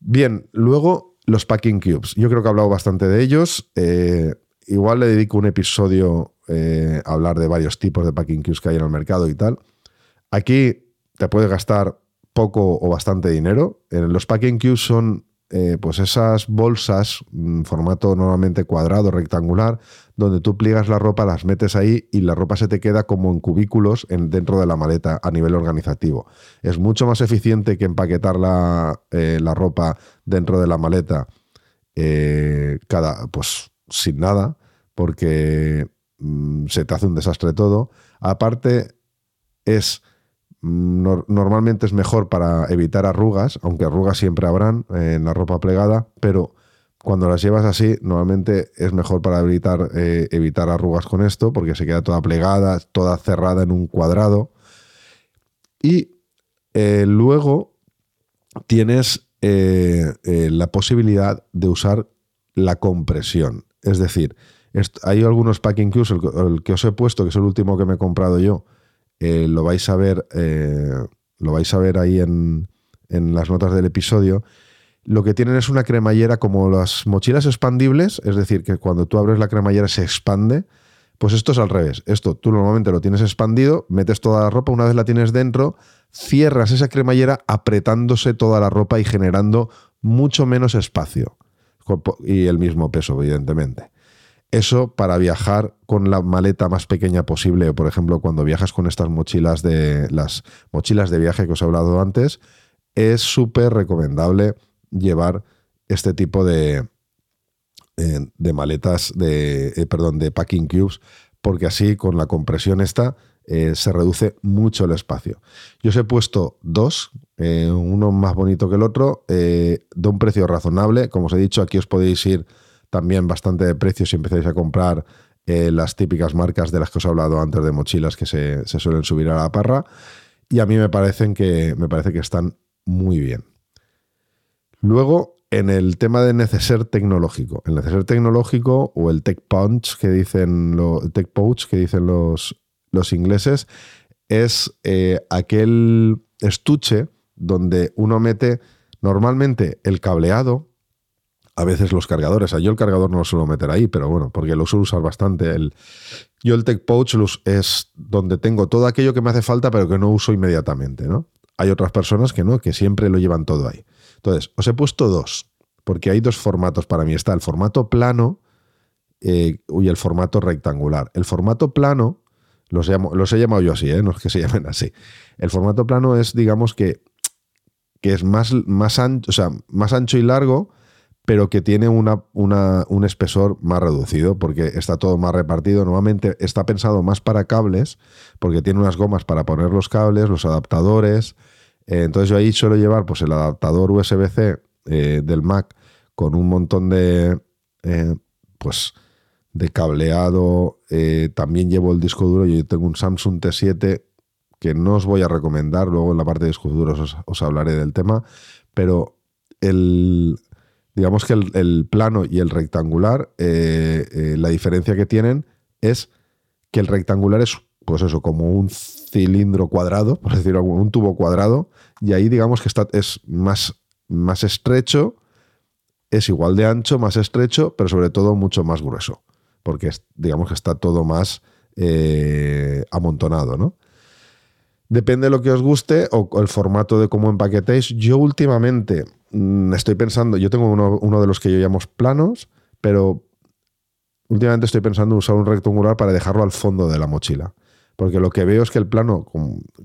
Bien, luego los packing cubes. Yo creo que he hablado bastante de ellos. Eh, igual le dedico un episodio eh, a hablar de varios tipos de packing cubes que hay en el mercado y tal. Aquí te puedes gastar poco o bastante dinero. los packing cubes son eh, pues esas bolsas, en formato normalmente cuadrado, rectangular, donde tú pliegas la ropa, las metes ahí y la ropa se te queda como en cubículos en, dentro de la maleta a nivel organizativo. Es mucho más eficiente que empaquetar la, eh, la ropa dentro de la maleta cada, pues sin nada, porque mm, se te hace un desastre todo. Aparte, es normalmente es mejor para evitar arrugas, aunque arrugas siempre habrán en la ropa plegada, pero cuando las llevas así, normalmente es mejor para evitar, eh, evitar arrugas con esto, porque se queda toda plegada, toda cerrada en un cuadrado. Y eh, luego tienes eh, la posibilidad de usar la compresión. Es decir, hay algunos packing cubes, el, que os he puesto, que es el último que me he comprado yo, eh, lo vais a ver, eh, lo vais a ver ahí en, en las notas del episodio. Lo que tienen es una cremallera como las mochilas expandibles, es decir, que cuando tú abres la cremallera se expande. Pues esto es al revés. Esto tú normalmente lo tienes expandido, metes toda la ropa, una vez la tienes dentro, cierras esa cremallera apretándose toda la ropa y generando mucho menos espacio. Y el mismo peso, evidentemente. Eso para viajar con la maleta más pequeña posible, o por ejemplo, cuando viajas con estas mochilas de las mochilas de viaje que os he hablado antes, es súper recomendable llevar este tipo de, eh, de maletas, de, eh, perdón, de packing cubes, porque así con la compresión esta eh, se reduce mucho el espacio. Yo os he puesto dos, uno más bonito que el otro, de un precio razonable. Como os he dicho, aquí os podéis ir también bastante de precio si empezáis a comprar las típicas marcas de las que os he hablado antes de mochilas que se, se suelen subir a la parra. Y a mí me parecen que, me parece que están muy bien. Luego, en el tema de neceser tecnológico. El neceser tecnológico o el tech punch que dicen, tech pouch que dicen los, los ingleses es eh, aquel estuche donde uno mete normalmente el cableado, a veces los cargadores. yo el cargador no lo suelo meter ahí, pero bueno, porque lo suelo usar bastante. El, yo el Tech Pouch es donde tengo todo aquello que me hace falta, pero que no uso inmediatamente, ¿no? Hay otras personas que no, que siempre lo llevan todo ahí. Entonces, os he puesto dos, porque hay dos formatos para mí. Está el formato plano eh, y el formato rectangular. El formato plano, los, los he llamado yo así, ¿eh? no es que se llamen así. El formato plano es, digamos que, que es más, más, ancho, o sea, más ancho y largo, pero que tiene una, un espesor más reducido porque está todo más repartido. Normalmente está pensado más para cables, porque tiene unas gomas para poner los cables, los adaptadores, eh, entonces yo ahí suelo llevar pues, el adaptador USB-C eh, del Mac con un montón de, eh, pues, de cableado. también llevo el disco duro. Yo tengo un Samsung T7 que no os voy a recomendar. Luego en la parte de discos duros os, hablaré del tema. Pero el, digamos que el, plano y el rectangular, la diferencia que tienen es que el rectangular es, pues eso, como un cilindro cuadrado, por decirlo, un tubo cuadrado, y ahí digamos que está, es más, más estrecho, es igual de ancho, más estrecho, pero sobre todo mucho más grueso, porque digamos que está todo más eh, amontonado, ¿no? Depende de lo que os guste o el formato de cómo empaquetéis. Yo últimamente estoy pensando, yo tengo uno, de los que yo llamo planos, pero últimamente estoy pensando en usar un rectangular para dejarlo al fondo de la mochila. Porque lo que veo es que el plano,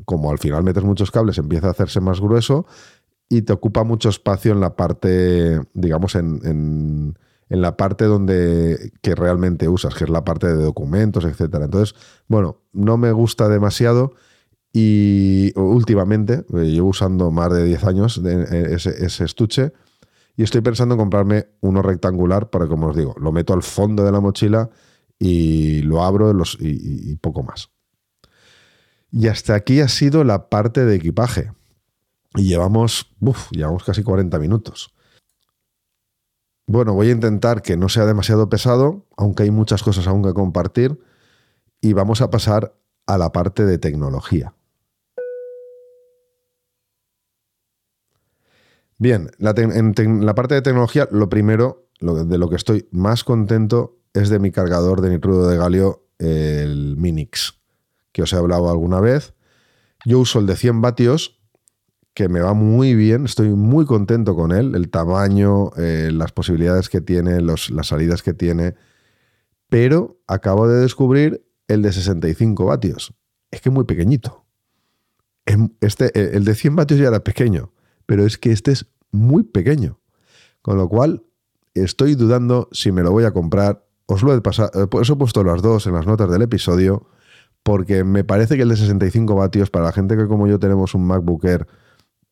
como, al final metes muchos cables, empieza a hacerse más grueso y te ocupa mucho espacio en la parte, digamos, en, la parte donde que realmente usas, que es la parte de documentos, etcétera. Entonces, bueno, no me gusta demasiado y últimamente, eh, llevo usando más de 10 años ese, estuche y estoy pensando en comprarme uno rectangular para, como os digo, lo meto al fondo de la mochila y lo abro y poco más. Y hasta aquí ha sido la parte de equipaje. Y llevamos, llevamos casi 40 minutos. Bueno, voy a intentar que no sea demasiado pesado, aunque hay muchas cosas aún que compartir. Y vamos a pasar a la parte de tecnología. Bien, en la parte de tecnología, lo primero, de lo que estoy más contento es de mi cargador de nitrudo de galio, el Minix que os he hablado alguna vez. Yo uso el de 100 vatios, que me va muy bien, estoy muy contento con él, el tamaño, eh, las posibilidades que tiene, las salidas que tiene, pero acabo de descubrir el de 65 vatios. Es que es muy pequeñito. Este, eh, el de 100 vatios ya era pequeño, pero es que este es muy pequeño. Con lo cual, estoy dudando si me lo voy a comprar. Os lo he pasado, eh, por eso he puesto las dos en las notas del episodio porque me parece que el de 65 vatios para la gente que como yo tenemos un MacBook Air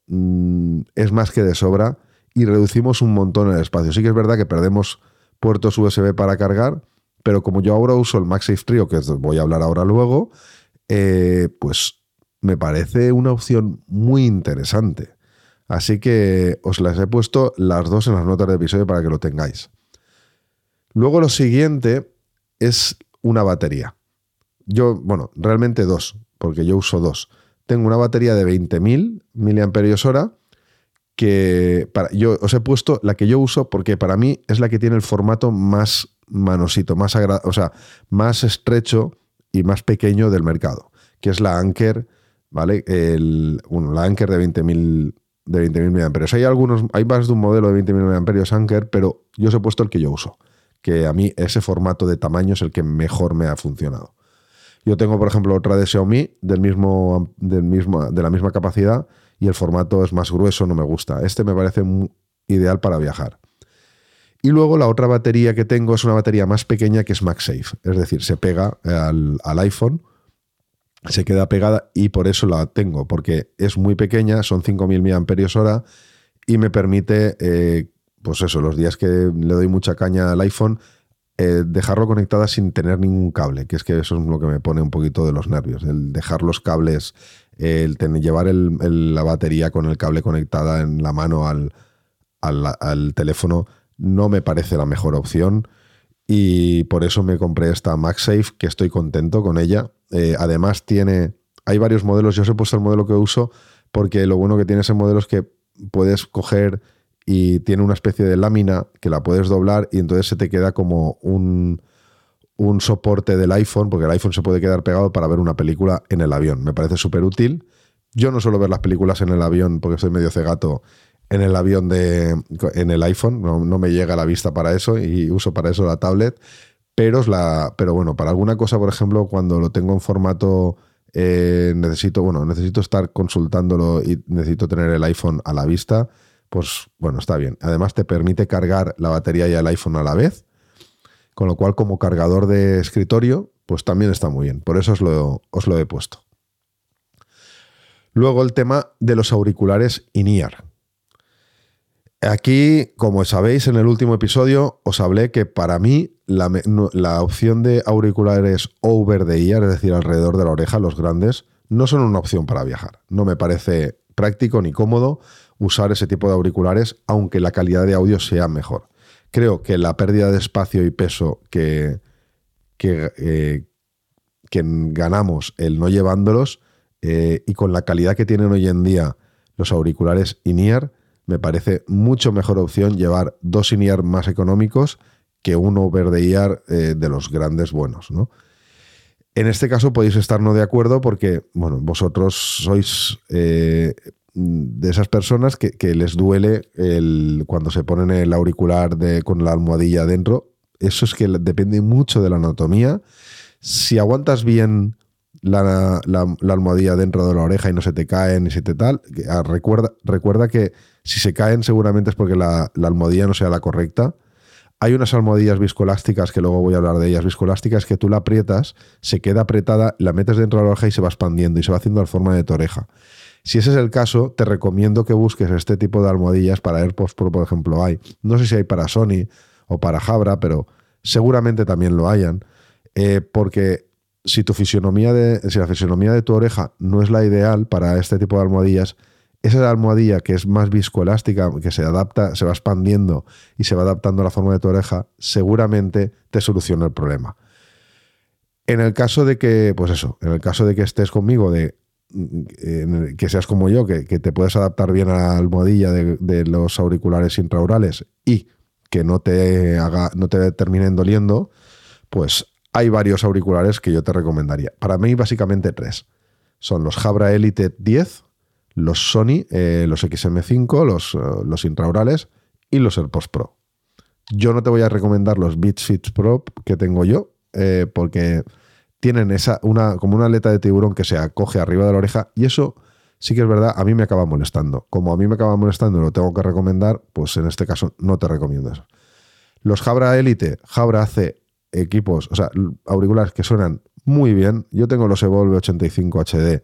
mm, es más que de sobra y reducimos un montón el espacio. Sí que es verdad que perdemos puertos USB para cargar, pero como yo ahora uso el MagSafe Trio, que voy a hablar ahora luego, eh, pues me parece una opción muy interesante. Así que os las he puesto las dos en las notas del episodio para que lo tengáis. Luego lo siguiente es una batería. Yo, bueno, realmente dos, porque yo uso dos. Tengo una batería de 20.000 mAh que yo os he puesto la que yo uso porque para mí es la que tiene el formato más manosito, más, o sea, más estrecho y más pequeño del mercado, que es la Anker, ¿vale? El, bueno, la Anker de 20.000 de 20.000 mAh. Hay algunos, hay más de un modelo de 20.000 mAh Anker, pero yo os he puesto el que yo uso, que a mí ese formato de tamaño es el que mejor me ha funcionado. Yo tengo, por ejemplo, otra de Xiaomi del mismo, del mismo, de la misma capacidad y el formato es más grueso, no me gusta. Este me parece ideal para viajar. Y luego la otra batería que tengo es una batería más pequeña que es MagSafe, es decir, se pega al, iPhone, se queda pegada y por eso la tengo, porque es muy pequeña, son 5.000 mAh y me permite, eh, pues eso, los días que le doy mucha caña al iPhone, eh, dejarlo conectada sin tener ningún cable, que es que eso es lo que me pone un poquito de los nervios, el dejar los cables, el llevar la batería con el cable conectada en la mano al teléfono no me parece la mejor opción y por eso me compré esta MagSafe, que estoy contento con ella. Eh, además tiene, hay varios modelos, yo os he puesto el modelo que uso porque lo bueno que tiene ese modelo es que puedes coger y tiene una especie de lámina que la puedes doblar y entonces se te queda como un, un soporte del iPhone, porque el iPhone se puede quedar pegado para ver una película en el avión. Me parece súper útil. Yo no suelo ver las películas en el avión porque soy medio cegato en el avión de en el iPhone, no, me llega la vista para eso y uso para eso la tablet, pero es la pero bueno, para alguna cosa, por ejemplo, cuando lo tengo en formato eh, necesito, bueno, necesito estar consultándolo y necesito tener el iPhone a la vista, pues bueno, está bien. Además te permite cargar la batería y el iPhone a la vez, con lo cual como cargador de escritorio, pues también está muy bien. Por eso os lo, os lo he puesto. Luego el tema de los auriculares in-ear. Aquí, como sabéis, en el último episodio os hablé que para mí la, opción de auriculares over the ear, es decir, alrededor de la oreja, los grandes, no son una opción para viajar. No me parece práctico ni cómodo usar ese tipo de auriculares, aunque la calidad de audio sea mejor. Creo que la pérdida de espacio y peso que, que, eh, ganamos el no llevándolos eh, y con la calidad que tienen hoy en día los auriculares in-ear, me parece mucho mejor opción llevar dos INIAR más económicos que uno verde IAR eh, de los grandes buenos, ¿no? En este caso podéis estar no de acuerdo porque, bueno, vosotros sois eh, de esas personas que, les duele el, cuando se ponen el auricular de, con la almohadilla dentro. Eso es que depende mucho de la anatomía. Si aguantas bien la, almohadilla dentro de la oreja y no se te cae ni se te tal, ah, recuerda, recuerda que si se caen, seguramente es porque la, almohadilla no sea la correcta. Hay unas almohadillas viscoelásticas, que luego voy a hablar de ellas, viscoelásticas, que tú la aprietas, se queda apretada, la metes dentro de la oreja y se va expandiendo y se va haciendo la forma de tu oreja. Si ese es el caso, te recomiendo que busques este tipo de almohadillas para AirPods Pro, por ejemplo, hay. No sé si hay para Sony o para Jabra, pero seguramente también lo hayan. Eh, porque si tu fisionomía de, si la fisionomía de tu oreja no es la ideal para este tipo de almohadillas, esa almohadilla que es más viscoelástica, que se adapta, se va expandiendo y se va adaptando a la forma de tu oreja, seguramente te soluciona el problema. En el caso de que, pues eso, en el caso de que estés conmigo, de que seas como yo, que, te puedes adaptar bien a la almohadilla de, los auriculares intraurales y que no te haga, no te terminen doliendo, pues hay varios auriculares que yo te recomendaría. Para mí, básicamente tres. Son los Jabra Elite 10, los Sony, eh, los XM5, los, eh, los intraorales y los AirPods Pro. Yo no te voy a recomendar los Beats Fit Pro que tengo yo, eh, porque tienen esa, una, como una aleta de tiburón que se acoge arriba de la oreja y eso sí que es verdad, a mí me acaba molestando. Como a mí me acaba molestando y lo tengo que recomendar, pues en este caso no te recomiendo eso. Los Jabra Elite, Jabra hace equipos, o sea, auriculares que suenan muy bien. Yo tengo los Evolve 85 HD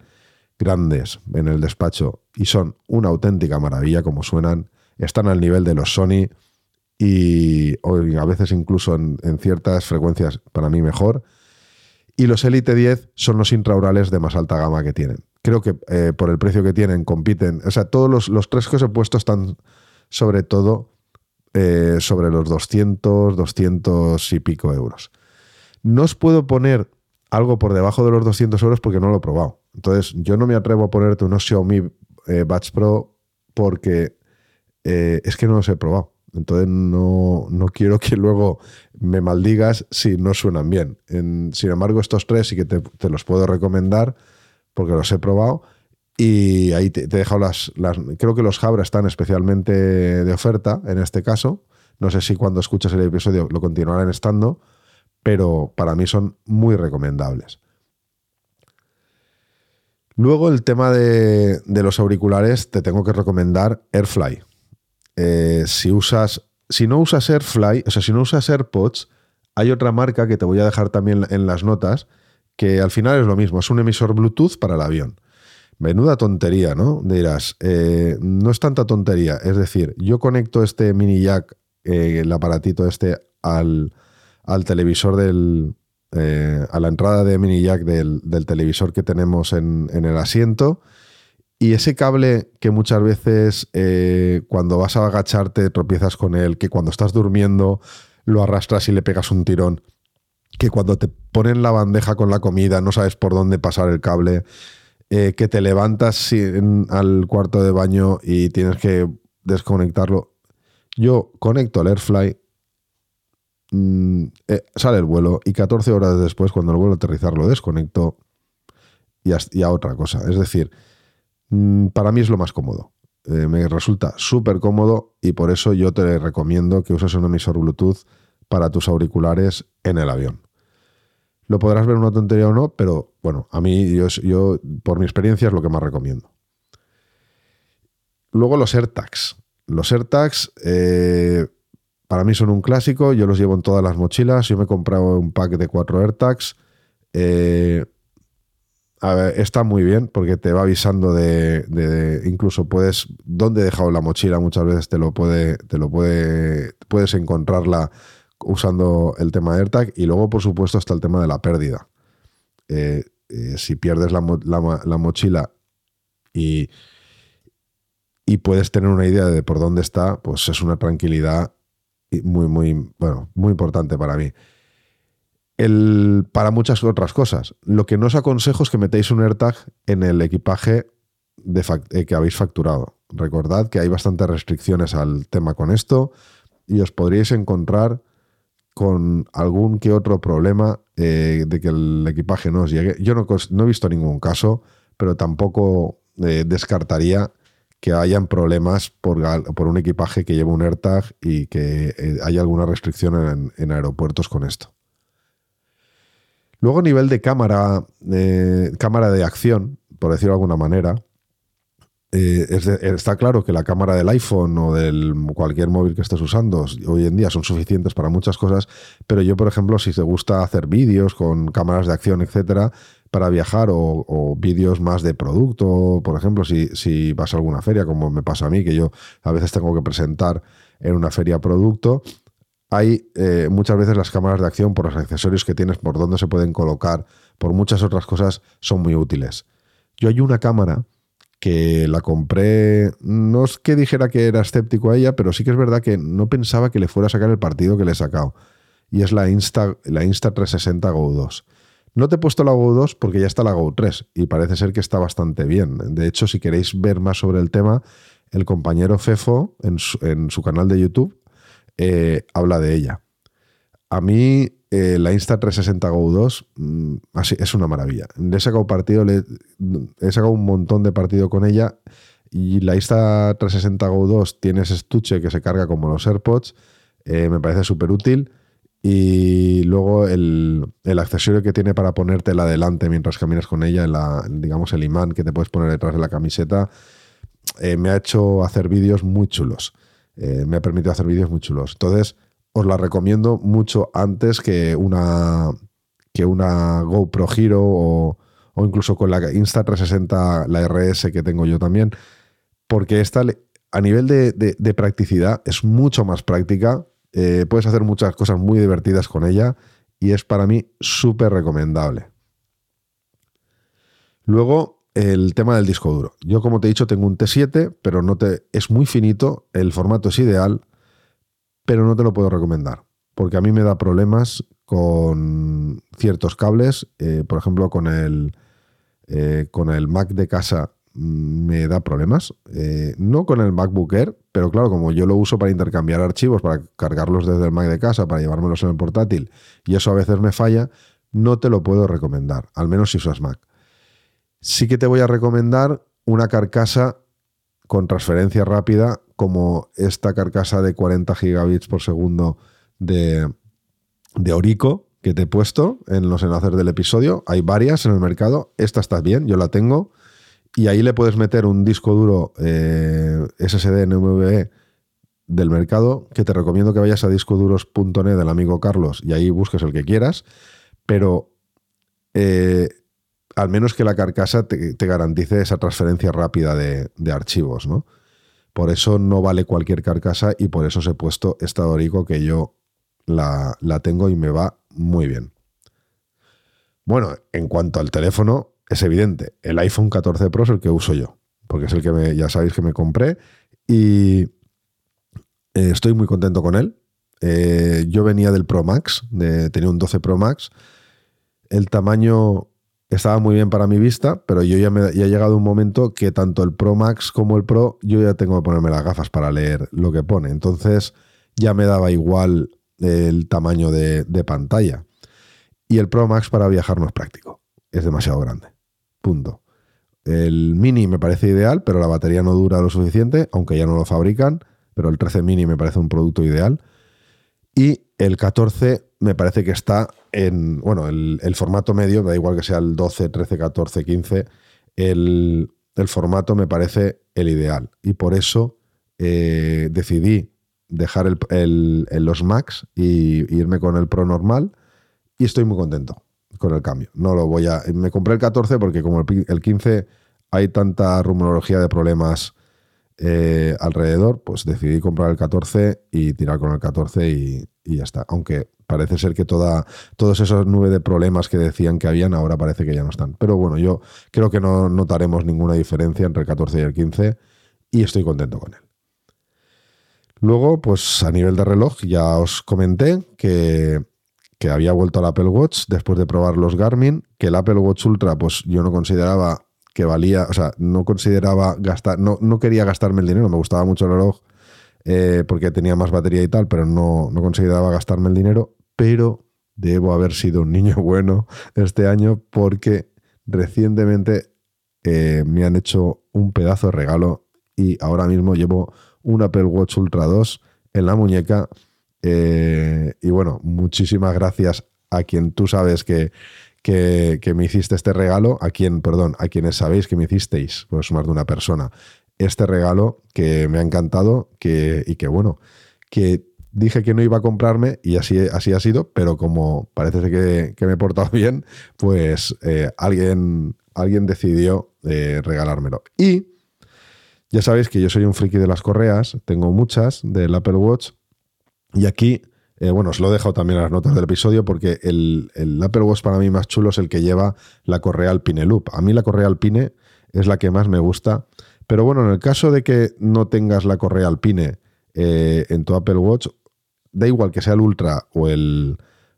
grandes en el despacho y son una auténtica maravilla como suenan. Están al nivel de los Sony y a veces incluso en, ciertas frecuencias para mí mejor. Y los Elite 10 son los intraurales de más alta gama que tienen. Creo que eh, por el precio que tienen compiten. O sea, todos los, los tres que os he puesto están sobre todo eh, sobre los 200, 200 y pico euros. No os puedo poner algo por debajo de los 200 euros porque no lo he probado. Entonces, yo no me atrevo a ponerte unos Xiaomi eh, Buds Pro porque eh, es que no los he probado. Entonces, no, no, quiero que luego me maldigas si no suenan bien. sin embargo, estos tres sí que te, los puedo recomendar porque los he probado. Y ahí te, he dejado las, las, Creo que los Jabra están especialmente de oferta en este caso. No sé si cuando escuches el episodio lo continuarán estando, pero para mí son muy recomendables. Luego el tema de, los auriculares, te tengo que recomendar AirFly. Eh, si usas, si no usas AirFly, o sea, si no usas AirPods, hay otra marca que te voy a dejar también en las notas, que al final es lo mismo, es un emisor Bluetooth para el avión. Menuda tontería, ¿no? Dirás, eh, no es tanta tontería. Es decir, yo conecto este mini jack, eh, el aparatito este, al, al televisor del. Eh, a la entrada de mini jack del, televisor que tenemos en, el asiento. Y ese cable que muchas veces cuando vas a agacharte tropiezas con él, que cuando estás durmiendo lo arrastras y le pegas un tirón, que cuando te ponen la bandeja con la comida no sabes por dónde pasar el cable, eh, que te levantas al cuarto de baño y tienes que desconectarlo. Yo conecto el AirFly, Mm, eh, sale el vuelo y 14 horas después, cuando el vuelo a aterrizar, lo desconecto y a, otra cosa. Es decir, mm, para mí es lo más cómodo. Eh, me resulta súper cómodo y por eso yo te recomiendo que uses un emisor Bluetooth para tus auriculares en el avión. Lo podrás ver una tontería o no, pero bueno, a mí yo, por mi experiencia es lo que más recomiendo. Luego los AirTags. Los AirTags, eh, para mí son un clásico, yo los llevo en todas las mochilas. Yo me he comprado un pack de cuatro AirTags. Eh, está muy bien porque te va avisando de, incluso puedes dónde he dejado la mochila muchas veces te lo puede te lo puede puedes encontrarla usando el tema de AirTag y luego por supuesto está el tema de la pérdida eh, eh, si pierdes la, mochila y puedes tener una idea de por dónde está pues es una tranquilidad muy, muy, bueno, muy importante para mí. El, para muchas otras cosas. Lo que no os aconsejo es que metéis un AirTag en el equipaje de eh, que habéis facturado. Recordad que hay bastantes restricciones al tema con esto y os podríais encontrar con algún que otro problema eh, de que el equipaje no os llegue. Yo no, he visto ningún caso, pero tampoco eh, descartaría que hayan problemas por, un equipaje que lleva un AirTag y que eh, haya alguna restricción en, aeropuertos con esto. Luego a nivel de cámara, cámara de acción, por decirlo de alguna manera, eh, está claro que la cámara del iPhone o del cualquier móvil que estés usando hoy en día son suficientes para muchas cosas, pero yo, por ejemplo, si te gusta hacer vídeos con cámaras de acción, etcétera, para viajar o, vídeos más de producto, por ejemplo, si, si, vas a alguna feria, como me pasa a mí, que yo a veces tengo que presentar en una feria producto, hay eh, muchas veces las cámaras de acción por los accesorios que tienes, por dónde se pueden colocar, por muchas otras cosas, son muy útiles. Yo hay una cámara que la compré, no es que dijera que era escéptico a ella, pero sí que es verdad que no pensaba que le fuera a sacar el partido que le he sacado. Y es la Insta, la Insta 360 Go 2. No te he puesto la Go 2 porque ya está la Go 3 y parece ser que está bastante bien. De hecho, si queréis ver más sobre el tema, el compañero Fefo en su, canal de YouTube eh, habla de ella. A mí eh, la Insta 360 Go 2 mm, así, es una maravilla. He sacado partido, he sacado un montón de partido con ella y la Insta 360 Go 2 tiene ese estuche que se carga como los AirPods. Eh, me parece súper útil y luego el, accesorio que tiene para ponértela delante mientras caminas con ella, la, digamos el imán que te puedes poner detrás de la camiseta, eh, me ha hecho hacer vídeos muy chulos. Me ha permitido hacer vídeos muy chulos. Entonces, os la recomiendo mucho antes que una, que una GoPro Hero o, incluso con la Insta360, la RS que tengo yo también, porque esta a nivel de practicidad es mucho más práctica eh, puedes hacer muchas cosas muy divertidas con ella y es para mí súper recomendable. Luego, el tema del disco duro. Yo, como te he dicho, tengo un T7, pero no te, es muy finito, el formato es ideal, pero no te lo puedo recomendar, porque a mí me da problemas con ciertos cables, eh, por ejemplo, con el, eh, con el Mac de casa mm, me da problemas. Eh, no con el MacBook Air, pero claro, como yo lo uso para intercambiar archivos, para cargarlos desde el Mac de casa, para llevármelos en el portátil, y eso a veces me falla, no te lo puedo recomendar, al menos si usas Mac. Sí que te voy a recomendar una carcasa con transferencia rápida, como esta carcasa de 40 gigabits por segundo de, de Orico que te he puesto en los enlaces del episodio. Hay varias en el mercado. Esta está bien, yo la tengo. Y ahí le puedes meter un disco duro eh, SSD NVMe del mercado, que te recomiendo que vayas a discoduros.net del amigo Carlos y ahí busques el que quieras. Pero eh, al menos que la carcasa te, garantice esa transferencia rápida de, archivos, ¿no? Por eso no vale cualquier carcasa y por eso os he puesto esta Dorico que yo la, tengo y me va muy bien. Bueno, en cuanto al teléfono, es evidente, el iPhone 14 Pro es el que uso yo, porque es el que ya sabéis que me compré y eh, estoy muy contento con él. Eh, yo venía del Pro Max, de, tenía un 12 Pro Max. El tamaño estaba muy bien para mi vista, pero yo ya, me, ha llegado un momento que tanto el Pro Max como el Pro, yo ya tengo que ponerme las gafas para leer lo que pone. Entonces ya me daba igual el tamaño de, pantalla. Y el Pro Max para viajar no es práctico. Es demasiado grande. Punto. El Mini me parece ideal, pero la batería no dura lo suficiente, aunque ya no lo fabrican. Pero el 13 Mini me parece un producto ideal. Y el 14 me parece que está en, bueno, el, formato medio, da igual que sea el 12, 13, 14, 15, el, formato me parece el ideal. Y por eso eh, decidí dejar el, los Max y irme con el Pro normal y estoy muy contento con el cambio. No lo voy a... Me compré el 14 porque como el, 15 hay tanta rumorología de problemas eh, alrededor, pues decidí comprar el 14 y tirar con el 14 y, ya está. Aunque parece ser que toda, todos esos nube de problemas que decían que habían ahora parece que ya no están. Pero bueno, yo creo que no notaremos ninguna diferencia entre el 14 y el 15 y estoy contento con él. Luego, pues a nivel de reloj, ya os comenté que, había vuelto al Apple Watch después de probar los Garmin, que el Apple Watch Ultra, pues yo no consideraba que valía, o sea, no consideraba gastar, no, no quería gastarme el dinero, me gustaba mucho el reloj eh, porque tenía más batería y tal, pero no, no consideraba gastarme el dinero, pero debo haber sido un niño bueno este año porque recientemente eh, me han hecho un pedazo de regalo y ahora mismo llevo un Apple Watch Ultra 2 en la muñeca. Eh, y bueno, muchísimas gracias a quien tú sabes que, que, me hiciste este regalo, a quien, perdón, a quienes sabéis que me hicisteis, pues más de una persona, este regalo que me ha encantado que, y que bueno, que dije que no iba a comprarme y así, así ha sido, pero como parece que, que me he portado bien, pues eh, alguien, alguien decidió eh, regalármelo. Y ya sabéis que yo soy un friki de las correas, tengo muchas del Apple Watch y aquí, eh, bueno, os lo he dejado también en las notas del episodio porque el, Apple Watch para mí más chulo es el que lleva la correa Alpine Loop. A mí la correa Alpine es la que más me gusta, pero bueno, en el caso de que no tengas la correa Alpine en tu Apple Watch, da igual que sea el Ultra o el,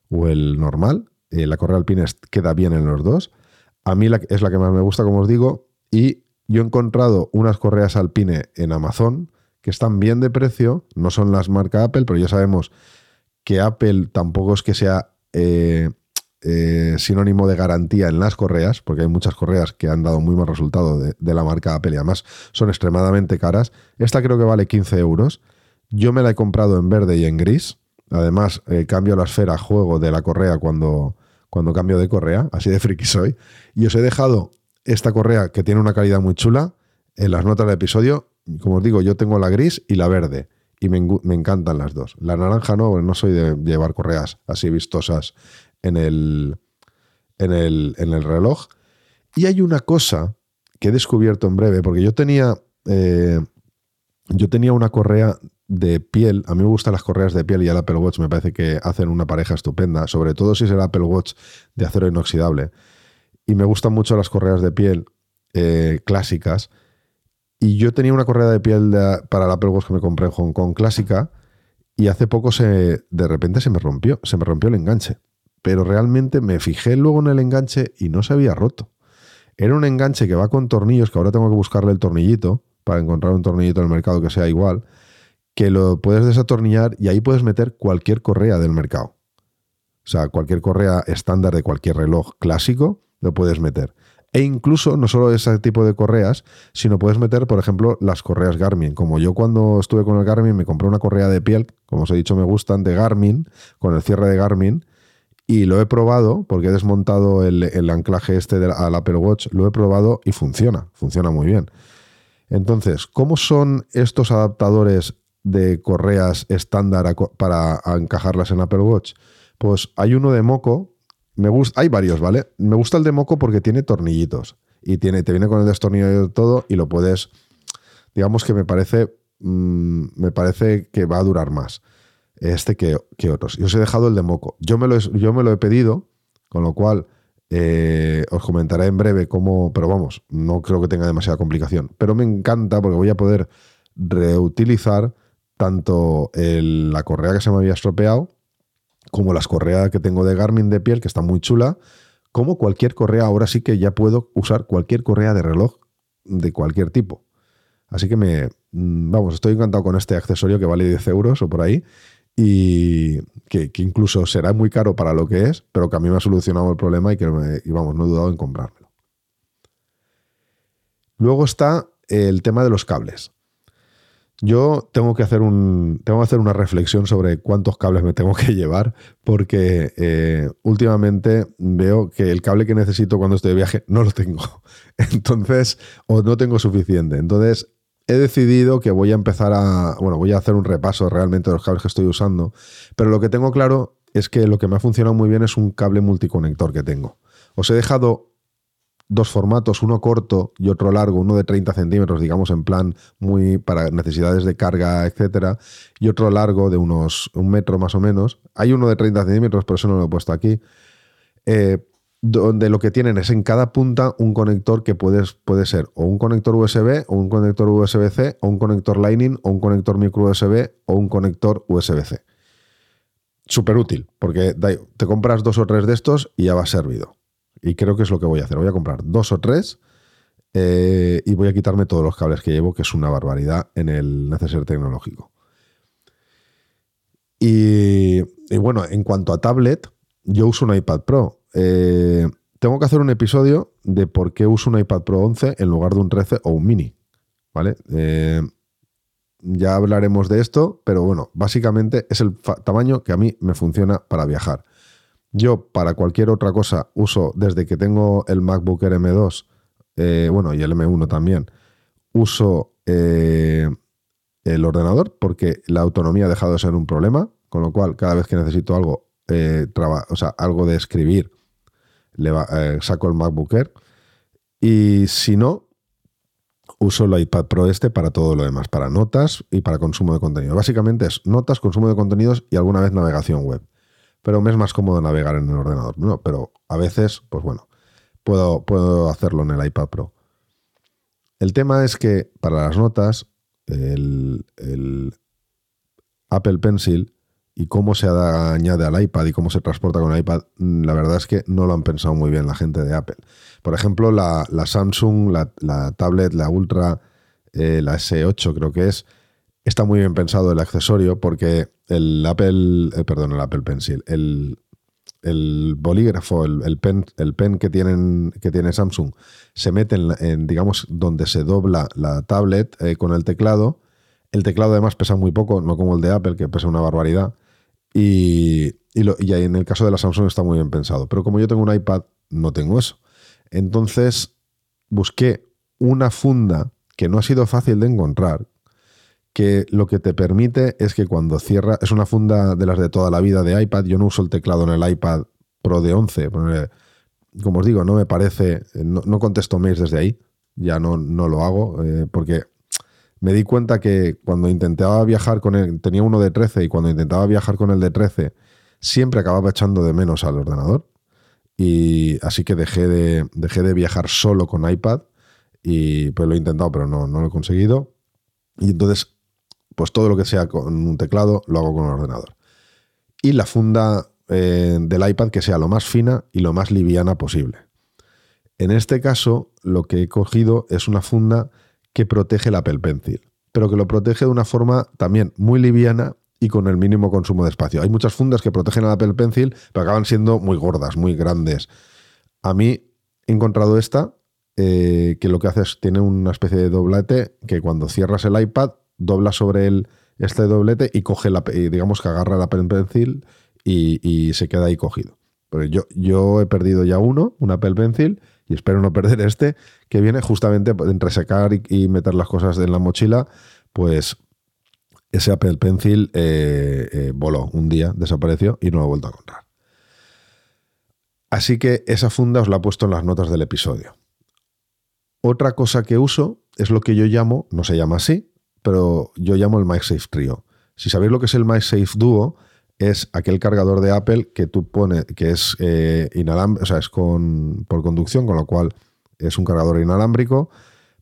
o el normal, eh, la correa Alpine queda bien en los dos. A mí es la que más me gusta, como os digo, y yo he encontrado unas correas alpine en Amazon que están bien de precio, no son las marca Apple, pero ya sabemos que Apple tampoco es que sea eh, eh, sinónimo de garantía en las correas, porque hay muchas correas que han dado muy mal resultado de, la marca Apple y además son extremadamente caras. Esta creo que vale 15 euros. Yo me la he comprado en verde y en gris. Además, eh, cambio la esfera juego de la correa cuando, cuando cambio de correa, así de friki soy. Y os he dejado esta correa que tiene una calidad muy chula, en las notas del episodio, como os digo, yo tengo la gris y la verde. Y me, encantan las dos. La naranja no, no soy de llevar correas así vistosas en el, en el, en el reloj. Y hay una cosa que he descubierto en breve, porque yo tenía, eh, yo tenía una correa de piel. A mí me gustan las correas de piel y el Apple Watch me parece que hacen una pareja estupenda, sobre todo si es el Apple Watch de acero inoxidable y me gustan mucho las correas de piel eh, clásicas. Y yo tenía una correa de piel para el Apple Watch que me compré en Hong Kong clásica y hace poco se, de repente se me rompió, se me rompió el enganche. pero realmente me fijé luego en el enganche y no se había roto. Era un enganche que va con tornillos, que ahora tengo que buscarle el tornillito para encontrar un tornillito en el mercado que sea igual, que lo puedes desatornillar y ahí puedes meter cualquier correa del mercado. O sea, cualquier correa estándar de cualquier reloj clásico lo puedes meter. E incluso no solo ese tipo de correas, sino puedes meter, por ejemplo, las correas Garmin. Como yo cuando estuve con el Garmin me compré una correa de piel, como os he dicho me gustan, de Garmin, con el cierre de Garmin, y lo he probado porque he desmontado el, anclaje este al Apple Watch, lo he probado y funciona, funciona muy bien. Entonces, ¿cómo son estos adaptadores de correas estándar para encajarlas en Apple Watch? Pues hay uno de Moco, me gusta, hay varios, ¿vale? Me gusta el de Moco porque tiene tornillitos y tiene, te viene con el destornillador y todo y lo puedes, digamos que me parece, mm, me parece que va a durar más este que, otros. Yo os he dejado el de Moco. Yo me lo, yo me lo he pedido, con lo cual eh, os comentaré en breve cómo, pero vamos, no creo que tenga demasiada complicación. Pero me encanta porque voy a poder reutilizar tanto la correa que se me había estropeado, como las correas que tengo de Garmin de piel, que está muy chula, como cualquier correa. Ahora sí que ya puedo usar cualquier correa de reloj de cualquier tipo. Así que me, mm, vamos, estoy encantado con este accesorio que vale 10 euros o por ahí y que, incluso será muy caro para lo que es, pero que a mí me ha solucionado el problema y que vamos, no he dudado en comprármelo. Luego está el tema de los cables. Yo tengo que hacer un. Tengo que hacer una reflexión sobre cuántos cables me tengo que llevar, porque eh, últimamente veo que el cable que necesito cuando estoy de viaje no lo tengo. Entonces, o no tengo suficiente. Entonces, he decidido que voy a empezar a, bueno, voy a hacer un repaso realmente de los cables que estoy usando, pero lo que tengo claro es que lo que me ha funcionado muy bien es un cable multiconector que tengo. Os he dejado dos formatos, uno corto y otro largo, uno de 30 centímetros, digamos, en plan muy para necesidades de carga, etcétera, y otro largo de unos un metro más o menos. Hay uno de 30 centímetros, pero eso no lo he puesto aquí. Eh, donde lo que tienen es en cada punta un conector que puedes, puede ser o un conector USB, o un conector USB-C, o un conector Lightning, o un conector micro USB, o un conector USB-C. Súper útil, porque te compras dos o tres de estos y ya va servido. Y creo que es lo que voy a hacer. Voy a comprar dos o tres eh, y voy a quitarme todos los cables que llevo, que es una barbaridad en el neceser tecnológico. y bueno, en cuanto a tablet, yo uso un iPad Pro eh, tengo que hacer un episodio de por qué uso un iPad Pro 11 en lugar de un 13 o un mini. ¿Vale? Eh, ya hablaremos de esto, pero bueno, básicamente es el tamaño que a mí me funciona para viajar. Yo para cualquier otra cosa uso, desde que tengo el MacBook Air M2, eh, bueno, y el M1 también, uso el ordenador porque la autonomía ha dejado de ser un problema, con lo cual cada vez que necesito algo, o sea, algo de escribir le eh, saco el MacBook Air. Y si no, uso el iPad Pro este para todo lo demás, para notas y para consumo de contenido. Básicamente es notas, consumo de contenidos y alguna vez navegación web. Pero me es más cómodo navegar en el ordenador. No, pero a veces, pues bueno, puedo, puedo hacerlo en el iPad Pro. El tema es que para las notas, el, el Apple Pencil y cómo se añade al iPad y cómo se transporta con el iPad, mm, la verdad es que no lo han pensado muy bien la gente de Apple. Por ejemplo, la, Samsung, la, tablet, la Ultra, eh, la S8 creo que es, está muy bien pensado el accesorio porque el Apple, eh, perdón, el Apple Pencil, el, bolígrafo, el, pen, el pen que, tienen, que tiene Samsung, se mete en, digamos, donde se dobla la tablet eh, con el teclado. El teclado además pesa muy poco, no como el de Apple, que pesa una barbaridad. Y, y, en el caso de la Samsung está muy bien pensado. Pero como yo tengo un iPad, no tengo eso. Entonces busqué una funda que no ha sido fácil de encontrar, que lo que te permite es que cuando cierra, es una funda de las de toda la vida de iPad, yo no uso el teclado en el iPad Pro de 11, como os digo, no me parece, no, contesto mails desde ahí, ya no, no lo hago, eh, porque me di cuenta que cuando intentaba viajar con él, tenía uno de 13 y cuando intentaba viajar con el de 13, siempre acababa echando de menos al ordenador. Y así que dejé de, dejé de viajar solo con iPad y pues lo he intentado, pero no, no lo he conseguido. Y entonces, pues todo lo que sea con un teclado lo hago con un ordenador. Y la funda eh, del iPad que sea lo más fina y lo más liviana posible. En este caso, lo que he cogido es una funda que protege el Apple Pencil, pero que lo protege de una forma también muy liviana y con el mínimo consumo de espacio. Hay muchas fundas que protegen al Apple Pencil, pero acaban siendo muy gordas, muy grandes. A mí he encontrado esta, eh, que lo que hace es, tiene una especie de doblete que cuando cierras el iPad, dobla sobre el, este doblete y coge la, digamos que agarra el Apple Pencil y, se queda ahí cogido. Pero yo, yo he perdido ya uno, un Apple Pencil, y espero no perder este, que viene justamente entre secar y, meter las cosas en la mochila, pues ese Apple Pencil eh, eh, voló un día, desapareció y no lo he vuelto a encontrar. Así que esa funda os la he puesto en las notas del episodio. Otra cosa que uso es lo que yo llamo, no se llama así, pero yo llamo el MagSafe Trio. Si sabéis lo que es el MagSafe Duo, es aquel cargador de Apple que tú pones, que es eh, inalámbrico, o sea, es con, por conducción, con lo cual es un cargador inalámbrico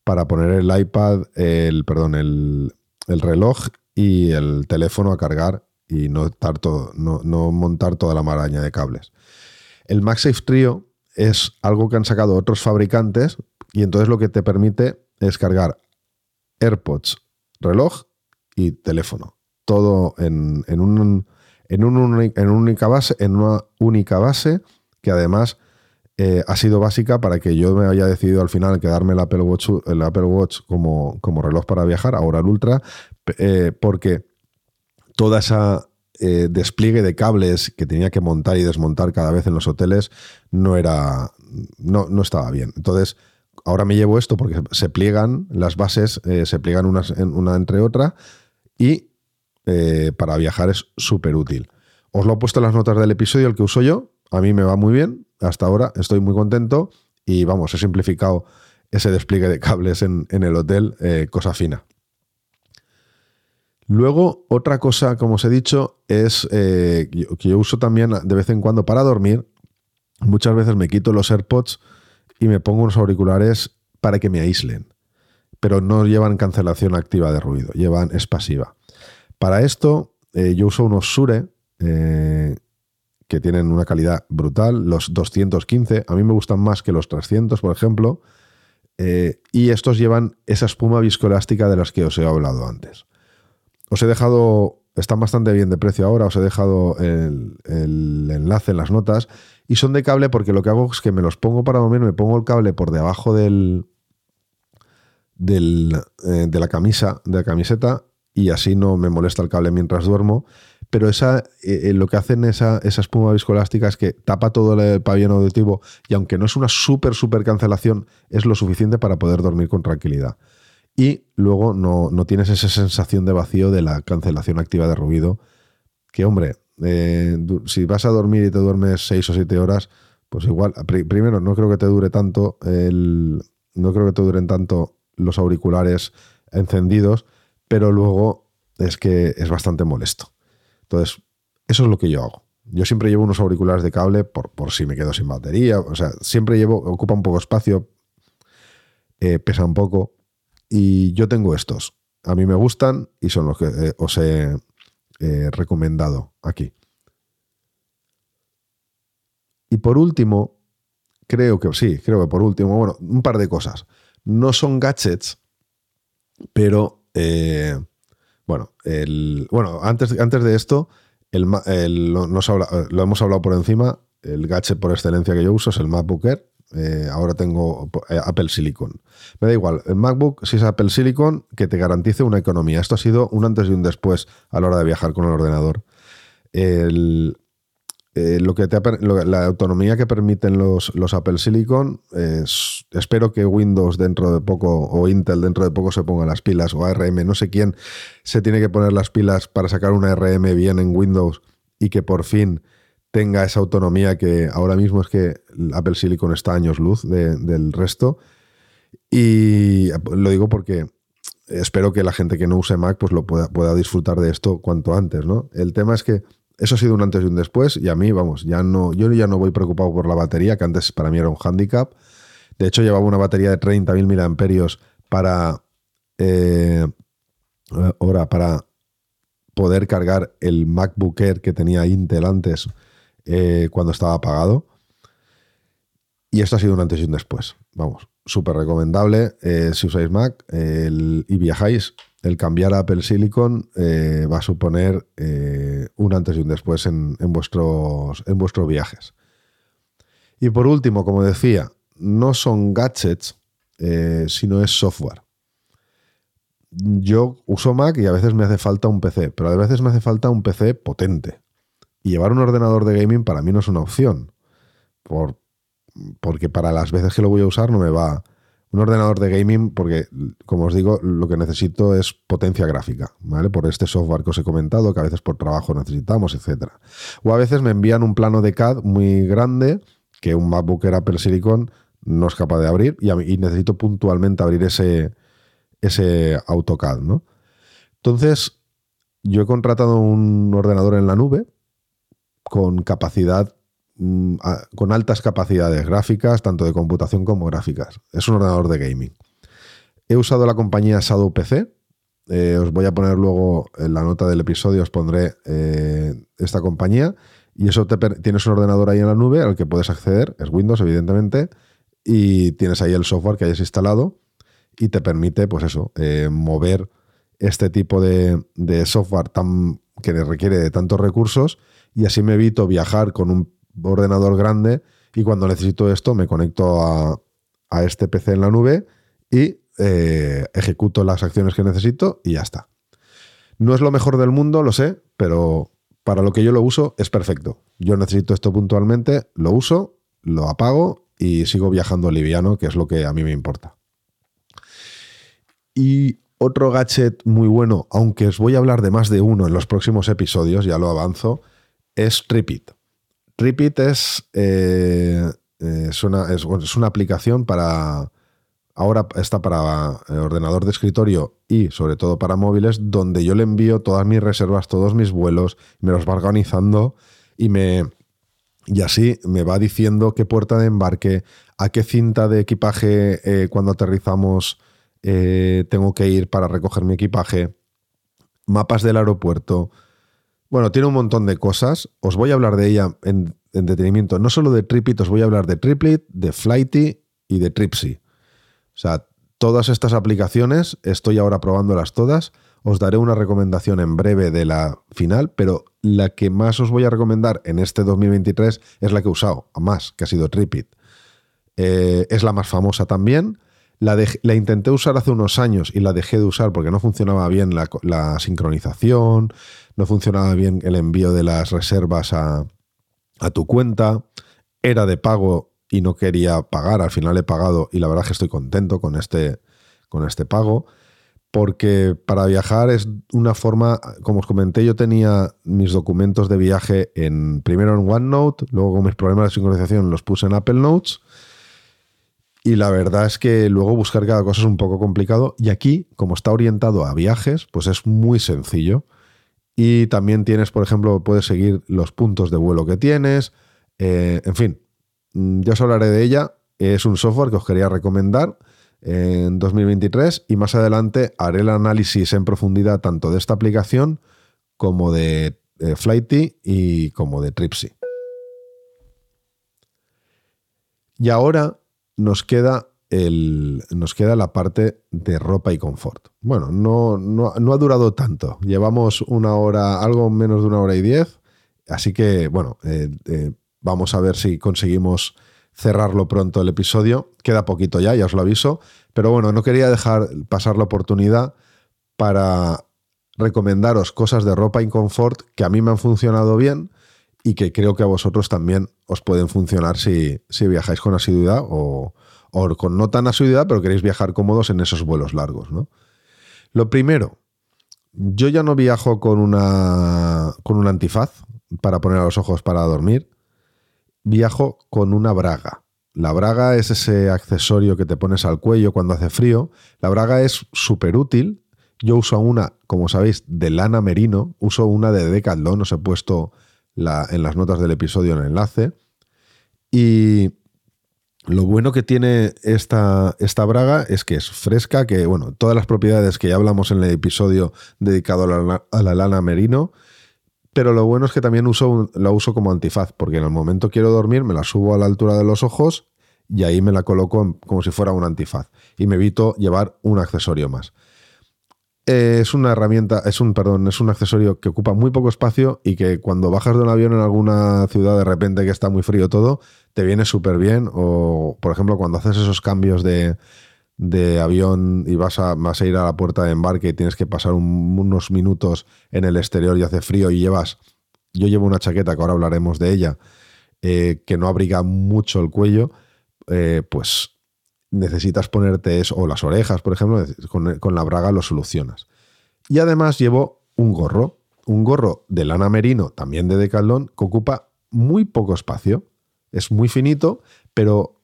para poner el iPad, el, perdón, el, el reloj y el teléfono a cargar y no, no, montar toda la maraña de cables. El MagSafe Trio es algo que han sacado otros fabricantes y entonces lo que te permite es cargar AirPods, reloj y teléfono. Todo en, un, en, en, única base, en una única base que además eh, ha sido básica para que yo me haya decidido al final quedarme el Apple Watch, el Apple Watch como, como reloj para viajar, ahora el Ultra, eh, porque toda esa eh, despliegue de cables que tenía que montar y desmontar cada vez en los hoteles no era no, no estaba bien. Entonces, ahora me llevo esto porque se pliegan las bases, eh, se pliegan unas, una entre otra y para viajar es súper útil. Os lo he puesto en las notas del episodio, el que uso yo. A mí me va muy bien. Hasta ahora estoy muy contento y vamos, he simplificado ese despliegue de cables en, el hotel, cosa fina. Luego, otra cosa, como os he dicho, es eh, que yo uso también de vez en cuando para dormir. Muchas veces me quito los AirPods y me pongo unos auriculares para que me aíslen. Pero no llevan cancelación activa de ruido, llevan es pasiva. Para esto, eh, yo uso unos Sure eh, que tienen una calidad brutal, los 215. A mí me gustan más que los 300, por ejemplo. y estos llevan esa espuma viscoelástica de las que os he hablado antes. Os he dejado, están bastante bien de precio ahora, os he dejado el, enlace en las notas. Y son de cable porque lo que hago es que me los pongo para dormir, me pongo el cable por debajo del, del eh, de la camisa, de la camiseta, y así no me molesta el cable mientras duermo. Pero esa, eh, eh, lo que hacen esa, esa espuma viscoelástica es que tapa todo el pabellón auditivo y aunque no es una súper, súper cancelación, es lo suficiente para poder dormir con tranquilidad y luego no, tienes esa sensación de vacío de la cancelación activa de ruido, que hombre, eh, si vas a dormir y te duermes seis o siete horas, pues igual, primero no creo que te dure tanto el, no creo que te duren tanto los auriculares encendidos, pero luego es que es bastante molesto. Entonces, eso es lo que yo hago. Yo siempre llevo unos auriculares de cable por, por si me quedo sin batería. O sea, siempre llevo, ocupa un poco espacio, eh, pesa un poco, y yo tengo estos. A mí me gustan y son los que eh, os he recomendado aquí. Y por último, creo que sí, creo que por último, bueno, un par de cosas. No son gadgets, pero eh, bueno, el, bueno, antes, antes de esto, el, lo, lo, hemos hablado por encima. El gadget por excelencia que yo uso es el MacBook Air, eh, ahora tengo eh, Apple Silicon. Me da igual, el MacBook, si es Apple Silicon, que te garantice una economía. Esto ha sido un antes y un después a la hora de viajar con el ordenador. Eh, lo que la autonomía que permiten los, los Apple Silicon, es, espero que Windows dentro de poco o Intel dentro de poco se ponga las pilas o ARM, no sé quién se tiene que poner las pilas para sacar una ARM bien en Windows y que por fin tenga esa autonomía que ahora mismo es que Apple Silicon está años luz del resto. Y lo digo porque espero que la gente que no use Mac pues lo pueda, disfrutar de esto cuanto antes, ¿no? El tema es que eso ha sido un antes y un después y a mí, vamos, ya no, yo ya no voy preocupado por la batería, que antes para mí era un handicap. De hecho, llevaba una batería de 30.000 miliamperios para, eh, para poder cargar el MacBook Air que tenía Intel antes eh, cuando estaba apagado. Y esto ha sido un antes y un después. Vamos, súper recomendable. Eh, si usáis Mac y viajáis, el cambiar a Apple Silicon eh, va a suponer un antes y un después en, vuestros, en vuestros viajes. Y por último, como decía, no son gadgets, sino es software yo uso Mac y a veces me hace falta un PC, pero a veces me hace falta un PC potente. Llevar un ordenador de gaming para mí no es una opción. Por, porque para las veces que lo voy a usar no me va. Un ordenador de gaming, porque, como os digo, lo que necesito es potencia gráfica, ¿vale? Por este software que os he comentado, que a veces por trabajo necesitamos, etc. O a veces me envían un plano de CAD muy grande que un MacBook Apple Silicon no es capaz de abrir y, y necesito puntualmente abrir ese, ese AutoCAD, ¿no? Entonces, yo he contratado un ordenador en la nube con capacidad, mm, con altas capacidades gráficas, tanto de computación como gráficas. Es un ordenador de gaming. He usado la compañía Shadow PC. Eh, os voy a poner luego en la nota del episodio, os pondré eh, esta compañía. Y eso te tienes un ordenador ahí en la nube al que puedes acceder, es Windows, evidentemente, y tienes ahí el software que hayas instalado y te permite, pues eso, eh, mover este tipo de, software tan, que requiere de tantos recursos y así me evito viajar con un ordenador grande y cuando necesito esto me conecto a, este PC en la nube y eh, ejecuto las acciones que necesito y ya está. No es lo mejor del mundo, lo sé, pero para lo que yo lo uso es perfecto. Yo necesito esto puntualmente, lo uso, lo apago y sigo viajando liviano, que es lo que a mí me importa. Y otro gadget muy bueno, aunque os voy a hablar de más de uno en los próximos episodios, ya lo avanzo, es Tripit. Tripit es, eh, es, una, es, una, aplicación para... Ahora está para eh, ordenador de escritorio y sobre todo para móviles, donde yo le envío todas mis reservas, todos mis vuelos, me los va organizando y me, y así me va diciendo qué puerta de embarque, a qué cinta de equipaje eh, cuando aterrizamos eh, tengo que ir para recoger mi equipaje, mapas del aeropuerto. Bueno, tiene un montón de cosas. Os voy a hablar de ella en, detenimiento. No solo de Tripit, os voy a hablar de Triplet, de Flighty y de Tripsy. O sea, todas estas aplicaciones, estoy ahora probándolas todas. Os daré una recomendación en breve de la final, pero la que más os voy a recomendar en este 2023 es la que he usado, más, que ha sido Tripit. Eh, es la más famosa también la, intenté usar hace unos años y la dejé de usar porque no funcionaba bien la, sincronización, no funcionaba bien el envío de las reservas a, tu cuenta, era de pago y no quería pagar, al final he pagado y la verdad es que estoy contento con este, con este pago, porque para viajar es una forma, como os comenté, yo tenía mis documentos de viaje en primero en OneNote, luego con mis problemas de sincronización los puse en Apple Notes y la verdad es que luego buscar cada cosa es un poco complicado. Y aquí, como está orientado a viajes, pues es muy sencillo. Y también tienes, por ejemplo, puedes seguir los puntos de vuelo que tienes. Eh, en fin, mm, ya os hablaré de ella. Es un software que os quería recomendar en 2023 y más adelante haré el análisis en profundidad tanto de esta aplicación como de, de Flighty y como de Tripsy. Y ahora nos queda, el, nos queda la parte de ropa y confort. Bueno, no, no, ha durado tanto. Llevamos una hora, algo menos de una hora y diez. Así que, bueno, eh, eh, vamos a ver si conseguimos cerrarlo pronto el episodio. Queda poquito ya, ya os lo aviso. Pero bueno, no quería dejar pasar la oportunidad para recomendaros cosas de ropa y confort que a mí me han funcionado bien y que creo que a vosotros también os pueden funcionar si, viajáis con asiduidad o, con no tan asiduidad, pero queréis viajar cómodos en esos vuelos largos. ¿no? Lo primero, yo ya no viajo con, una, con un antifaz para poner a los ojos para dormir, viajo con una braga. La braga es ese accesorio que te pones al cuello cuando hace frío. La braga es súper útil. Yo uso una, como sabéis, de lana merino. Uso una de Decathlon. Os he puesto en las notas del episodio en el enlace. Y lo bueno que tiene esta, esta braga es que es fresca, que bueno, todas las propiedades que ya hablamos en el episodio dedicado a la, lana merino, pero lo bueno es que también uso, la uso como antifaz, porque en el momento quiero dormir, me la subo a la altura de los ojos y ahí me la coloco como si fuera un antifaz. Y me evito llevar un accesorio más. Eh, es una herramienta, es un, perdón, es un accesorio que ocupa muy poco espacio y que cuando bajas de un avión en alguna ciudad de repente que está muy frío todo, te viene súper bien. O, por ejemplo, cuando haces esos cambios de, de avión y vas a, vas a ir a la puerta de embarque y tienes que pasar unos minutos en el exterior y hace frío y llevas, yo llevo una chaqueta que ahora hablaremos de ella, eh, que no abriga mucho el cuello, eh, pues necesitas ponerte eso, o las orejas, por ejemplo, con, la braga lo solucionas. Y además llevo un gorro, un gorro de lana merino, también de Decathlon, que ocupa muy poco espacio. Es muy finito, pero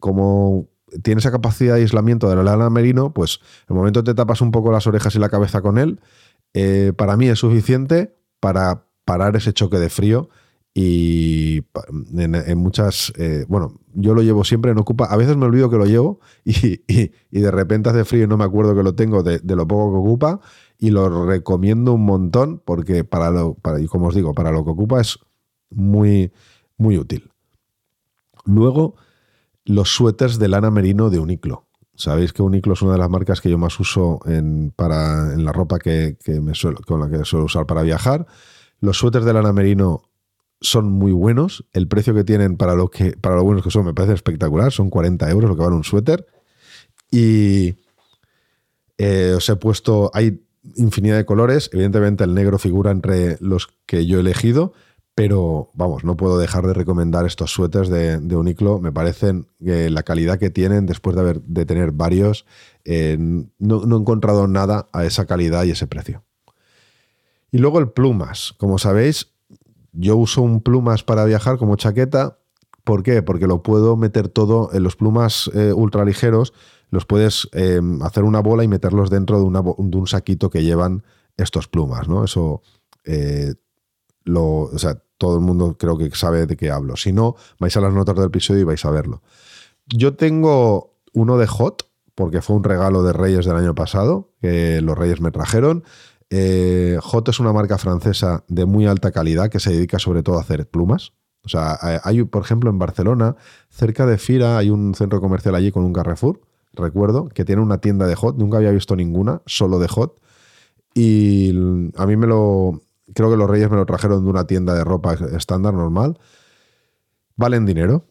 como tiene esa capacidad de aislamiento de la lana merino, pues el momento te tapas un poco las orejas y la cabeza con él, eh, para mí es suficiente para parar ese choque de frío y en, muchas, eh, bueno, yo lo llevo siempre, no ocupa, a veces me olvido que lo llevo y, de repente hace frío y no me acuerdo que lo tengo de, lo poco que ocupa y lo recomiendo un montón porque para lo, para, y como os digo, para lo que ocupa es muy, muy útil. Luego, los suéteres de lana merino de Uniclo. Sabéis que Uniclo es una de las marcas que yo más uso en, para, en la ropa que, me con la que suelo usar para viajar. Los suéteres de lana merino son muy buenos. El precio que tienen para lo, que, para buenos que son me parece espectacular. Son 40 euros lo que vale un suéter. Y eh, os he puesto, hay infinidad de colores. Evidentemente el negro figura entre los que yo he elegido, pero vamos, no puedo dejar de recomendar estos suéteres de, de. Me parecen que la calidad que tienen después de, haber, de tener varios, eh, no, he encontrado nada a esa calidad y ese precio. Y luego el plumas. Como sabéis, yo uso un plumas para viajar como chaqueta. ¿Por qué? Porque lo puedo meter todo en los plumas eh, ultra ligeros. Los puedes eh, hacer una bola y meterlos dentro de, un saquito que llevan estos plumas, ¿no? Eso lo, o sea, todo el mundo creo que sabe de qué hablo. Si no, vais a las notas del episodio y vais a verlo. Yo tengo uno de Hot, porque fue un regalo de Reyes del año pasado, que los Reyes me trajeron. Eh, es una marca francesa de muy alta calidad que se dedica sobre todo a hacer plumas. O sea, hay, por ejemplo, en Barcelona, cerca de Fira, hay un centro comercial allí con un Carrefour, recuerdo, que tiene una tienda de Hot. Nunca había visto ninguna, solo de Hot. Y a mí me lo, creo que los Reyes me lo trajeron de una tienda de ropa estándar normal. Valen dinero.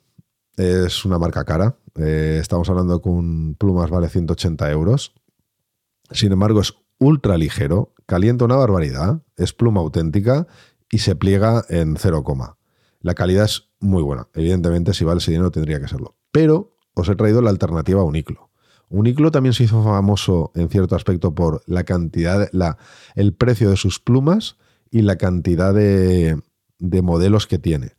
Es una marca cara. Eh, estamos hablando con plumas vale 180 euros. Sin embargo, es ultra ligero, calienta una barbaridad, es pluma auténtica y se pliega en 0, la calidad es muy buena. Evidentemente, si vale ese dinero tendría que serlo. Pero os he traído la alternativa a Uniclo. Uniclo también se hizo famoso en cierto aspecto por la cantidad, el precio de sus plumas y la cantidad de, modelos que tiene.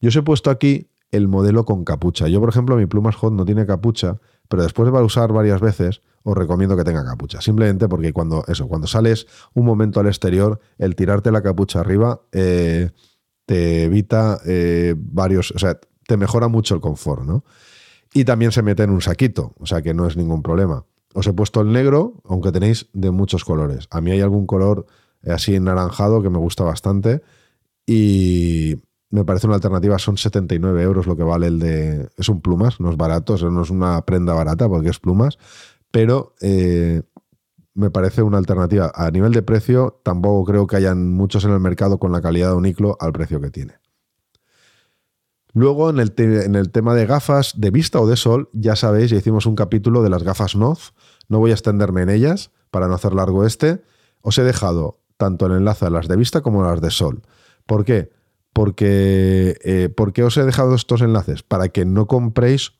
Yo os he puesto aquí el modelo con capucha. Yo, por ejemplo, mi Plumas Hot no tiene capucha, pero después de usar varias veces, os recomiendo que tenga capucha. Simplemente porque cuando eso, cuando sales un momento al exterior, el tirarte la capucha arriba eh, te evita eh, varios, o sea, te mejora mucho el confort, ¿no? Y también se mete en un saquito, o sea que no es ningún problema. Os he puesto el negro, aunque tenéis de muchos colores. A mí hay algún color así naranjado que me gusta bastante. Y me parece una alternativa, son 79 euros lo que vale el de... Es un plumas, no es barato, no es una prenda barata porque es plumas, pero eh, me parece una alternativa. A nivel de precio, tampoco creo que hayan muchos en el mercado con la calidad de Uniclo al precio que tiene. Luego, en el, en el, tema de gafas de vista o de sol, ya sabéis, ya hicimos un capítulo de las gafas Noz. No voy a extenderme en ellas para no hacer largo este. Os he dejado tanto el enlace a las de vista como a las de sol. ¿Por qué? Porque, eh, ¿Por qué os he dejado estos enlaces? Para que no compréis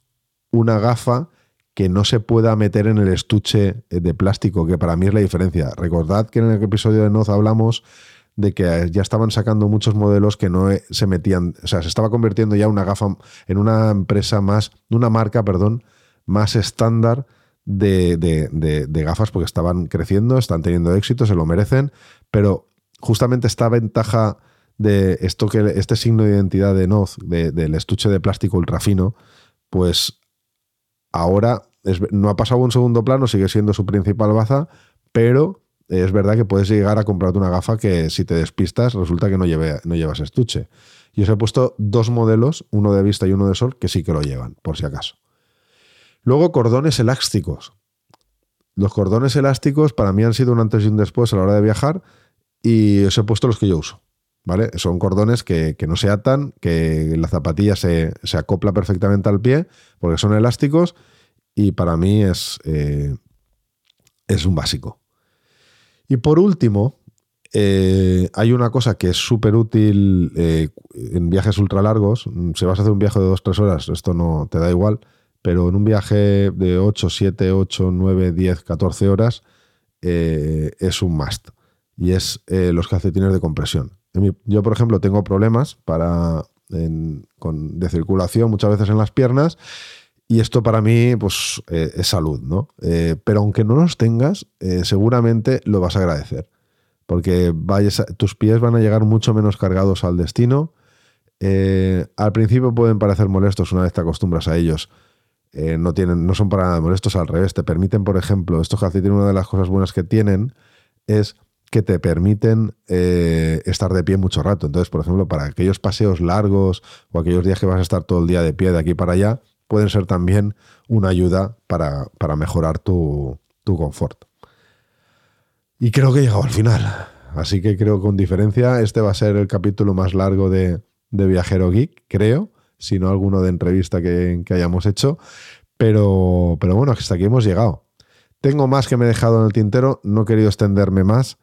una gafa que no se pueda meter en el estuche eh, de plástico, que para mí es la diferencia. Recordad que en el episodio de Noz hablamos de que ya estaban sacando muchos modelos que no eh, se metían, o sea, se estaba convirtiendo ya una gafa en una empresa más, una marca, perdón, más estándar de, de, gafas porque estaban creciendo, están teniendo éxito, se lo merecen, pero justamente esta ventaja de esto que este signo de identidad de Noz, del estuche de plástico ultra fino, pues ahora no ha pasado un segundo plano, sigue siendo su principal baza, pero es verdad que puedes llegar a comprarte una gafa que si te despistas resulta que no, no llevas estuche. Y os he puesto dos modelos, uno de vista y uno de sol, que sí que lo llevan, por si acaso. Luego, cordones elásticos. Los cordones elásticos para mí han sido un antes y un después a la hora de viajar y os he puesto los que yo uso. ¿Vale? Son cordones que, no se atan, que la zapatilla se, acopla perfectamente al pie, porque son elásticos, y para mí es, eh, es un básico. Y por último, eh, hay una cosa que es súper útil eh, en viajes ultra largos. Si vas a hacer un viaje de 2-3 horas, esto no te da igual, pero en un viaje de 8, 7, 8, 9, 10, 14 horas es un must. Y es los calcetines de compresión. Yo, por ejemplo, tengo problemas para, con, de circulación muchas veces en las piernas y esto para mí pues, eh, es salud, ¿no? Eh, pero aunque no los tengas, eh, seguramente lo vas a agradecer, porque vayas tus pies van a llegar mucho menos cargados al destino. al principio pueden parecer molestos una vez te acostumbras a ellos. no, tienen, no son para nada molestos, al revés. Te permiten, por ejemplo, estos calcetines, una de las cosas buenas que tienen es que te permiten eh, estar de pie mucho rato. Entonces, por ejemplo, para aquellos paseos largos o aquellos días que vas a estar todo el día de pie de aquí para allá, pueden ser también una ayuda para, mejorar tu, confort. Y creo que he llegado al final. Así que creo que con diferencia este va a ser el capítulo más largo de, Viajero Geek, creo, si no alguno de entrevista que, que hayamos hecho. Pero, pero bueno, hasta aquí hemos llegado. Tengo más que me he dejado en el tintero, no he querido extenderme más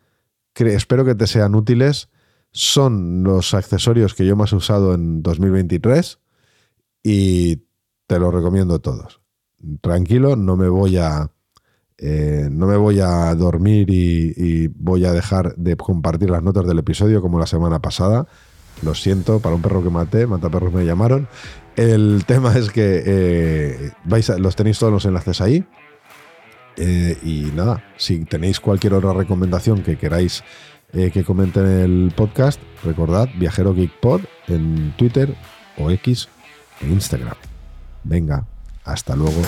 espero que te sean útiles. Son los accesorios que yo más he usado en 2023 y te los recomiendo todos. Tranquilo, no me voy a, eh, no me voy a dormir y, voy a dejar de compartir las notas del episodio como la semana pasada. Lo siento, para un perro que maté, mataperros me llamaron. El tema es que eh, vais los tenéis todos los enlaces ahí. Eh, y nada, si tenéis cualquier otra recomendación que queráis eh, que comenten en el podcast, recordad Viajero Geek Pod en Twitter o X e Instagram. Venga, hasta luego.